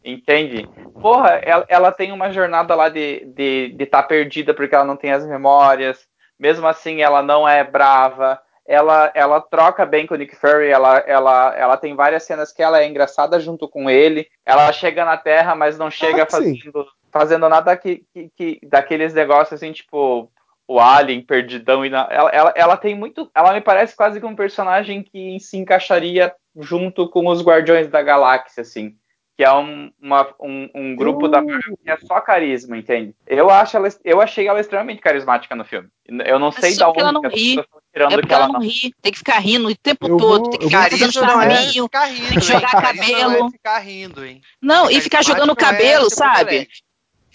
Entende? Porra, ela, ela tem uma jornada lá de estar de, de tá perdida porque ela não tem as memórias. Mesmo assim, ela não é brava. Ela, ela troca bem com o Nick Fury. Ela, ela, ela tem várias cenas que ela é engraçada junto com ele. Ela chega na Terra, mas não chega ah, fazendo, fazendo nada que, que, que, daqueles negócios assim, tipo o Alien, Perdidão. E na, ela, ela, ela tem muito. Ela me parece quase que um personagem que se encaixaria junto com os Guardiões da Galáxia, assim que é um, uma, um, um grupo uh. da Marvel que é só carisma, entende? Eu, acho ela, eu achei ela extremamente carismática no filme. Eu não sei da onde ela não ri. É porque ela, ela não ri, tem que ficar rindo o tempo eu todo, vou, tem que ficar fazendo charminho, é tem que jogar cabelo. Não, é ficar rindo, hein? não e ficar jogando cabelo, é sabe?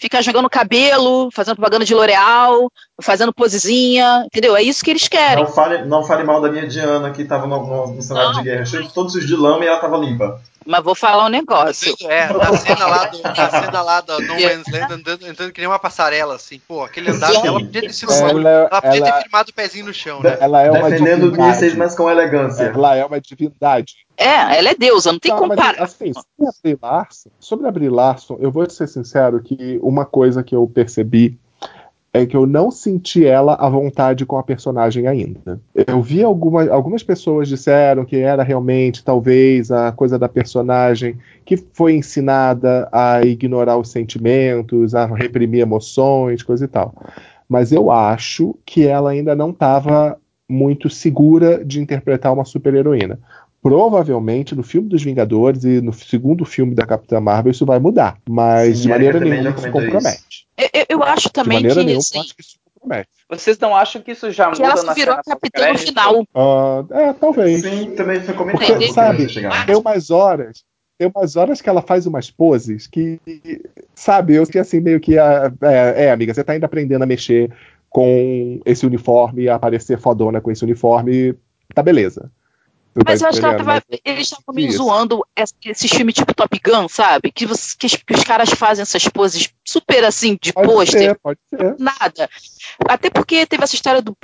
Ficar jogando cabelo, fazendo propaganda de L'Oreal, fazendo posezinha, entendeu? É isso que eles querem. Não fale, não fale mal da minha Diana, que tava no, no, no cenário não. de guerra, cheio de todos os de lama e ela tava limpa. Mas vou falar um negócio. É, na cena lá do, na cena lá do No Man's Land, andando, andando que nem uma passarela, assim. Pô, aquele andar dela podia ter sido ela, ela podia ela, ter firmado o pezinho no chão, né? Ela é uma Defendendo mísseis, mas com elegância. Ela é uma divindade. É, ela é deusa, não tem como. Assim, sobre a Brie Larson, sobre a Brie Larson, eu vou ser sincero que uma coisa que eu percebi é que eu não senti ela à vontade com a personagem ainda. Eu vi alguma, algumas pessoas disseram que era realmente, talvez, a coisa da personagem que foi ensinada a ignorar os sentimentos, a reprimir emoções, coisa e tal. Mas eu acho que ela ainda não estava muito segura de interpretar uma super-heroína. Provavelmente no filme dos Vingadores e no segundo filme da Capitã Marvel isso vai mudar, mas Sim, de maneira nenhuma se compromete. Eu, eu, acho também de maneira que, nenhuma, assim, acho que isso compromete. Vocês não acham que isso já que muda ela na virou a capitã no final? Uh, é, talvez. Sim, também foi comentado. Porque, sabe, tem umas horas tem umas horas que ela faz umas poses que, sabe, eu fiquei assim meio que, é, é, amiga, você tá ainda aprendendo a mexer com esse uniforme, a aparecer fodona com esse uniforme, tá beleza. Mas eu acho que tava, eles estavam meio zoando esse filme tipo Top Gun, sabe? Que, você, que, que, os caras fazem essas poses super assim, de pôster. Pode ser. Nada. Até porque teve essa história do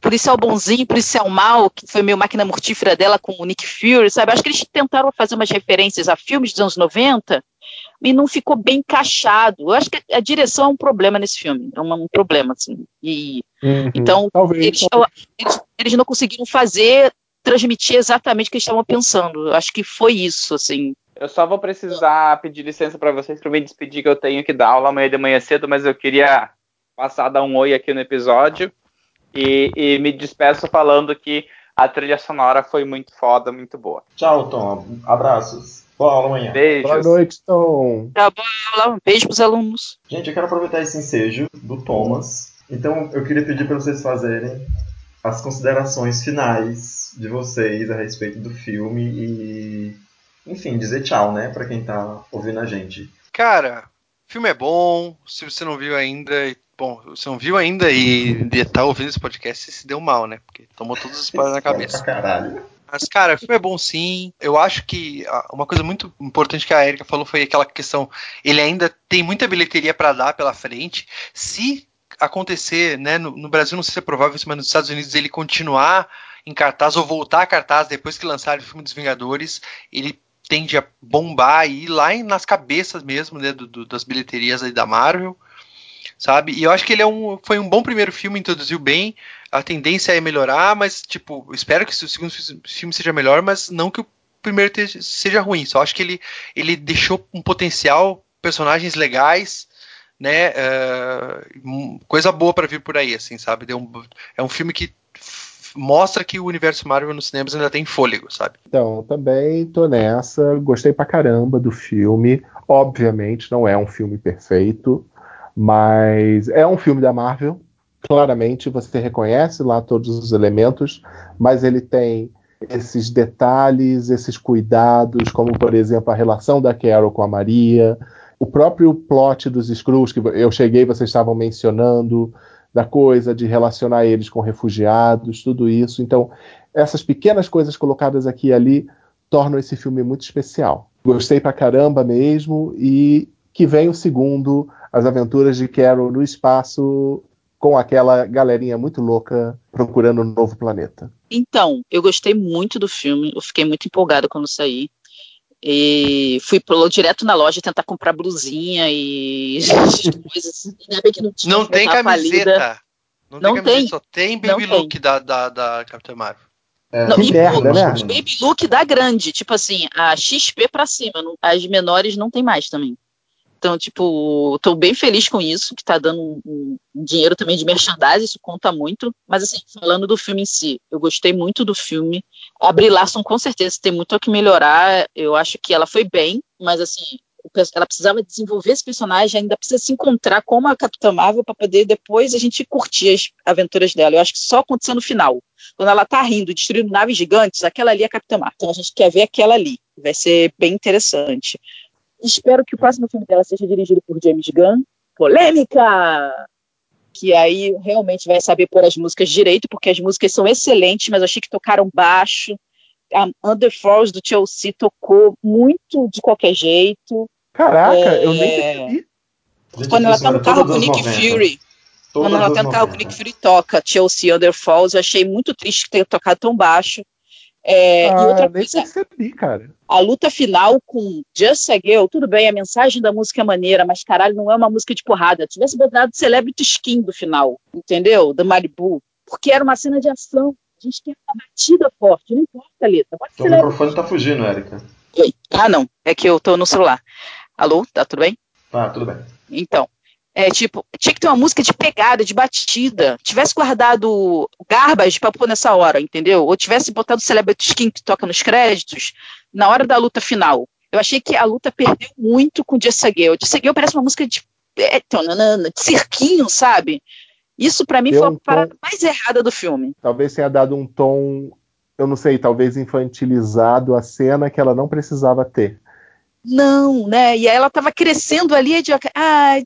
policial bonzinho, policial mal, que foi meio máquina mortífera dela com o Nick Fury, sabe? Acho que eles tentaram fazer umas referências a filmes dos anos 90 e não ficou bem encaixado. Eu acho que a direção é um problema nesse filme. É um, um problema, assim. E, uhum. Então, talvez, eles, talvez. Eles, eles não conseguiram fazer transmitir exatamente o que eles estavam pensando. Acho que foi isso, assim. Eu só vou precisar pedir licença para vocês para me despedir que eu tenho que dar aula amanhã de manhã cedo, mas eu queria passar dar um oi aqui no episódio e, e me despeço falando que a trilha sonora foi muito foda, muito boa. Tchau, Tom. Abraços. Boa aula amanhã. Beijos. Boa noite, Tom. Tá, boa aula. Um beijo pros alunos. Gente, eu quero aproveitar esse ensejo do Thomas. Então, eu queria pedir para vocês fazerem as considerações finais de vocês a respeito do filme e, enfim, dizer tchau, né, para quem tá ouvindo a gente. Cara, o filme é bom, se você não viu ainda, bom, você não viu ainda e tá ouvindo esse podcast, se deu mal, né, porque tomou todos os spoilers na cabeça. Caralho. Mas, cara, o filme é bom sim. Eu acho que uma coisa muito importante que a Erika falou foi aquela questão. Ele ainda tem muita bilheteria para dar pela frente. Se acontecer, né? No, no, Brasil não sei se é provável, mas nos Estados Unidos ele continuar em cartaz ou voltar a cartaz depois que lançar o filme dos Vingadores, ele tende a bombar e ir lá nas cabeças mesmo, né, do, do, das bilheterias aí da Marvel, sabe? E eu acho que ele é um, foi um bom primeiro filme, introduziu bem, a tendência é melhorar, mas, tipo, espero que o segundo filme seja melhor, mas não que o primeiro seja ruim, só acho que ele, ele deixou um potencial, personagens legais, né, uh, coisa boa para vir por aí, assim, sabe? Um, é um filme que mostra que o universo Marvel nos cinemas ainda tem fôlego, sabe? Então, também tô nessa. Gostei pra caramba do filme. Obviamente, não é um filme perfeito, mas é um filme da Marvel. Claramente, você reconhece lá todos os elementos, mas ele tem esses detalhes, esses cuidados, como por exemplo a relação da Carol com a Maria, o próprio plot dos Skrulls que eu cheguei, vocês estavam mencionando, da coisa de relacionar eles com refugiados, tudo isso. Então, essas pequenas coisas colocadas aqui e ali tornam esse filme muito especial. Gostei pra caramba mesmo e que vem o segundo, As Aventuras de Carol no Espaço, com aquela galerinha muito louca procurando um novo planeta. Então, eu gostei muito do filme, eu fiquei muito empolgada quando saí. E fui pro, direto na loja tentar comprar blusinha e coisas. Ainda bem que não tinha. Não tem camiseta. Não, não tem, camiseta, só tem baby não look tem. Da, da, da Capitã Marvel. É, não, e, merda, né? Baby look da grande, tipo assim, a XP pra cima, as menores não tem mais também. Então, tipo, tô bem feliz com isso, que tá dando um, um dinheiro também de merchandising, isso conta muito. Mas, assim, falando do filme em si, eu gostei muito do filme. A Brie Larson, com certeza, tem muito a que melhorar. Eu acho que ela foi bem, mas, assim, ela precisava desenvolver esse personagem, ainda precisa se encontrar como a Capitã Marvel para poder depois a gente curtir as aventuras dela. Eu acho que só aconteceu no final. Quando ela tá rindo, destruindo naves gigantes, aquela ali é a Capitã Marvel. Então a gente quer ver aquela ali. Vai ser bem interessante. Espero que o próximo filme dela seja dirigido por James Gunn. Polêmica! Que aí realmente vai saber pôr as músicas direito, porque as músicas são excelentes, mas eu achei que tocaram baixo. A Under Falls do Chelsea tocou muito de qualquer jeito. Caraca, é... eu nem percebi. Quando ela tá no carro com o Nick 90. Fury. Todas quando ela tá no carro com o Nick Fury toca Chelsea Under Falls, eu achei muito triste ter tocado tão baixo. É, ah, e outra coisa, percebi, cara. a luta final com Just a Girl, tudo bem, a mensagem da música é maneira, mas caralho, não é uma música de porrada. Se tivesse botado Celebrity Skin do final, entendeu? Da Malibu. Porque era uma cena de ação. A gente quer uma batida forte, não importa a letra. Pode o microfone tá fugindo, Érica. Ah, não. É que eu tô no celular. Alô, tá tudo bem? Tá, tudo bem. Então, é, tipo, tinha que ter uma música de pegada, de batida. Tivesse guardado Garbage pra pôr nessa hora, entendeu? Ou tivesse botado Celebrity Skin que toca nos créditos na hora da luta final. Eu achei que a luta perdeu muito com Jessagale. Jessagale parece uma música de, é, de cirquinho, sabe? Isso para mim Deu foi a um parada tom... mais errada do filme. Talvez tenha dado um tom, eu não sei, talvez infantilizado a cena que ela não precisava ter. Não, né? E aí ela tava crescendo ali, de, ah,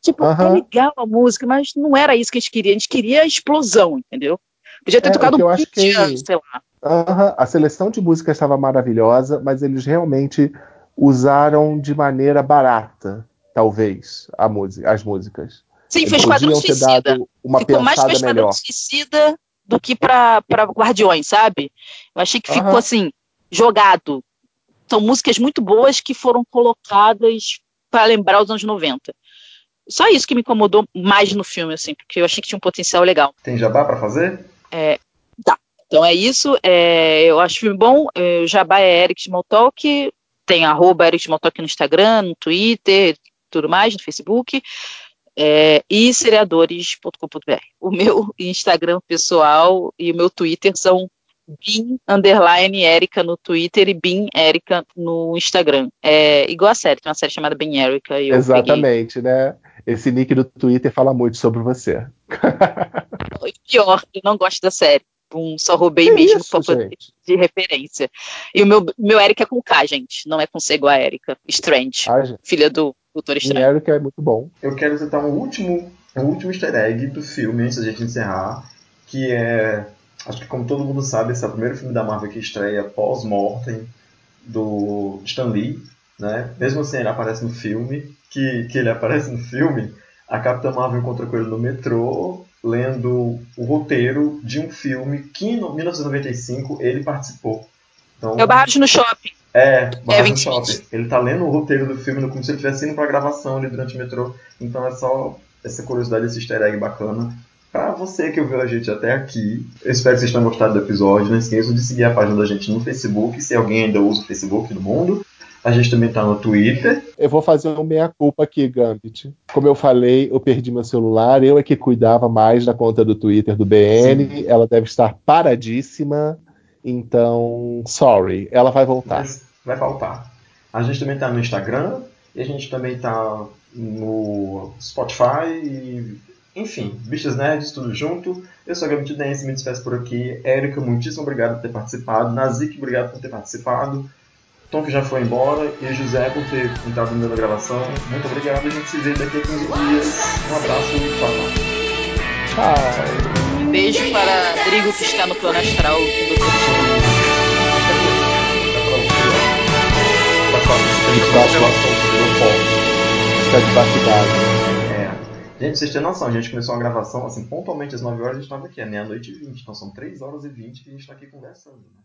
tipo, é legal a música, mas não era isso que a gente queria. A gente queria a explosão, entendeu? Podia ter é, tocado um acho que... sei lá. Uhum. A seleção de músicas estava maravilhosa, mas eles realmente usaram de maneira barata, talvez, a música, as músicas. Sim, eles foi Esquadrão Suicida. Uma ficou mais pra Esquadrão Suicida do que pra Guardiões, sabe? Eu achei que ficou assim, jogado são músicas muito boas que foram colocadas para lembrar os anos 90. Só isso que me incomodou mais no filme, assim, porque eu achei que tinha um potencial legal. Tem jabá para fazer? É, tá. Então é isso. É, eu acho filme bom. É, o jabá é Eric Smalltalk. Tem arroba Eric Smalltalk no Instagram, no Twitter, tudo mais, no Facebook. É, e seriadores.com.br. O meu Instagram pessoal e o meu Twitter são Bin underline Erika no Twitter e Bin Erika no Instagram. É igual a série, tem uma série chamada Bin Erika. Exatamente, peguei. né? Esse nick do Twitter fala muito sobre você. E pior, eu não gosto da série. Um, só roubei que mesmo isso, de referência. E o meu, meu Erika é com K, gente. Não é com C igual a Erika. Strange. Ah, filha do Doutor Strange. Erika é muito bom. Eu quero citar um último, um último easter egg do filme, antes da gente encerrar, que é acho que como todo mundo sabe, esse é o primeiro filme da Marvel que estreia pós-mortem do Stan Lee, né? Mesmo assim, ele aparece no filme, que, que ele aparece no filme, a Capitã Marvel encontra com ele no metrô, lendo o roteiro de um filme que em 1995 ele participou. Então, é o Barrados no Shopping. É, Barrados é, no Shopping. Ele tá lendo o roteiro do filme como se ele estivesse indo pra gravação ali durante o metrô. Então é só essa curiosidade, esse easter egg bacana. Para você que ouviu a gente até aqui, eu espero que vocês tenham gostado do episódio. Não esqueçam de seguir a página da gente no Facebook, se alguém ainda usa o Facebook no mundo. A gente também tá no Twitter. Eu vou fazer uma meia-culpa aqui, Gambit. Como eu falei, eu perdi meu celular. Eu é que cuidava mais da conta do Twitter do BN. Sim. Ela deve estar paradíssima. Então, sorry. Ela vai voltar. Mas vai voltar. A gente também tá no Instagram. E a gente também tá no Spotify. E, enfim, Bichas Nerds, tudo junto. Eu sou a Gambit Dance, me despeço por aqui. Érica, muitíssimo obrigado por ter participado. Nazik, obrigado por ter participado. Tom que já foi embora e José por ter entrado no meio da gravação. Muito obrigado, a gente se vê daqui a 15 dias. Um abraço e tchau. Tchau. Beijo para Drigo que está no plano astral do. Está debaixo d'água. Gente, vocês têm noção, a gente começou a gravação assim, pontualmente às 9 horas, a gente estava aqui, é meia-noite e 20, então são 3 horas e 20 que a gente está aqui conversando, né?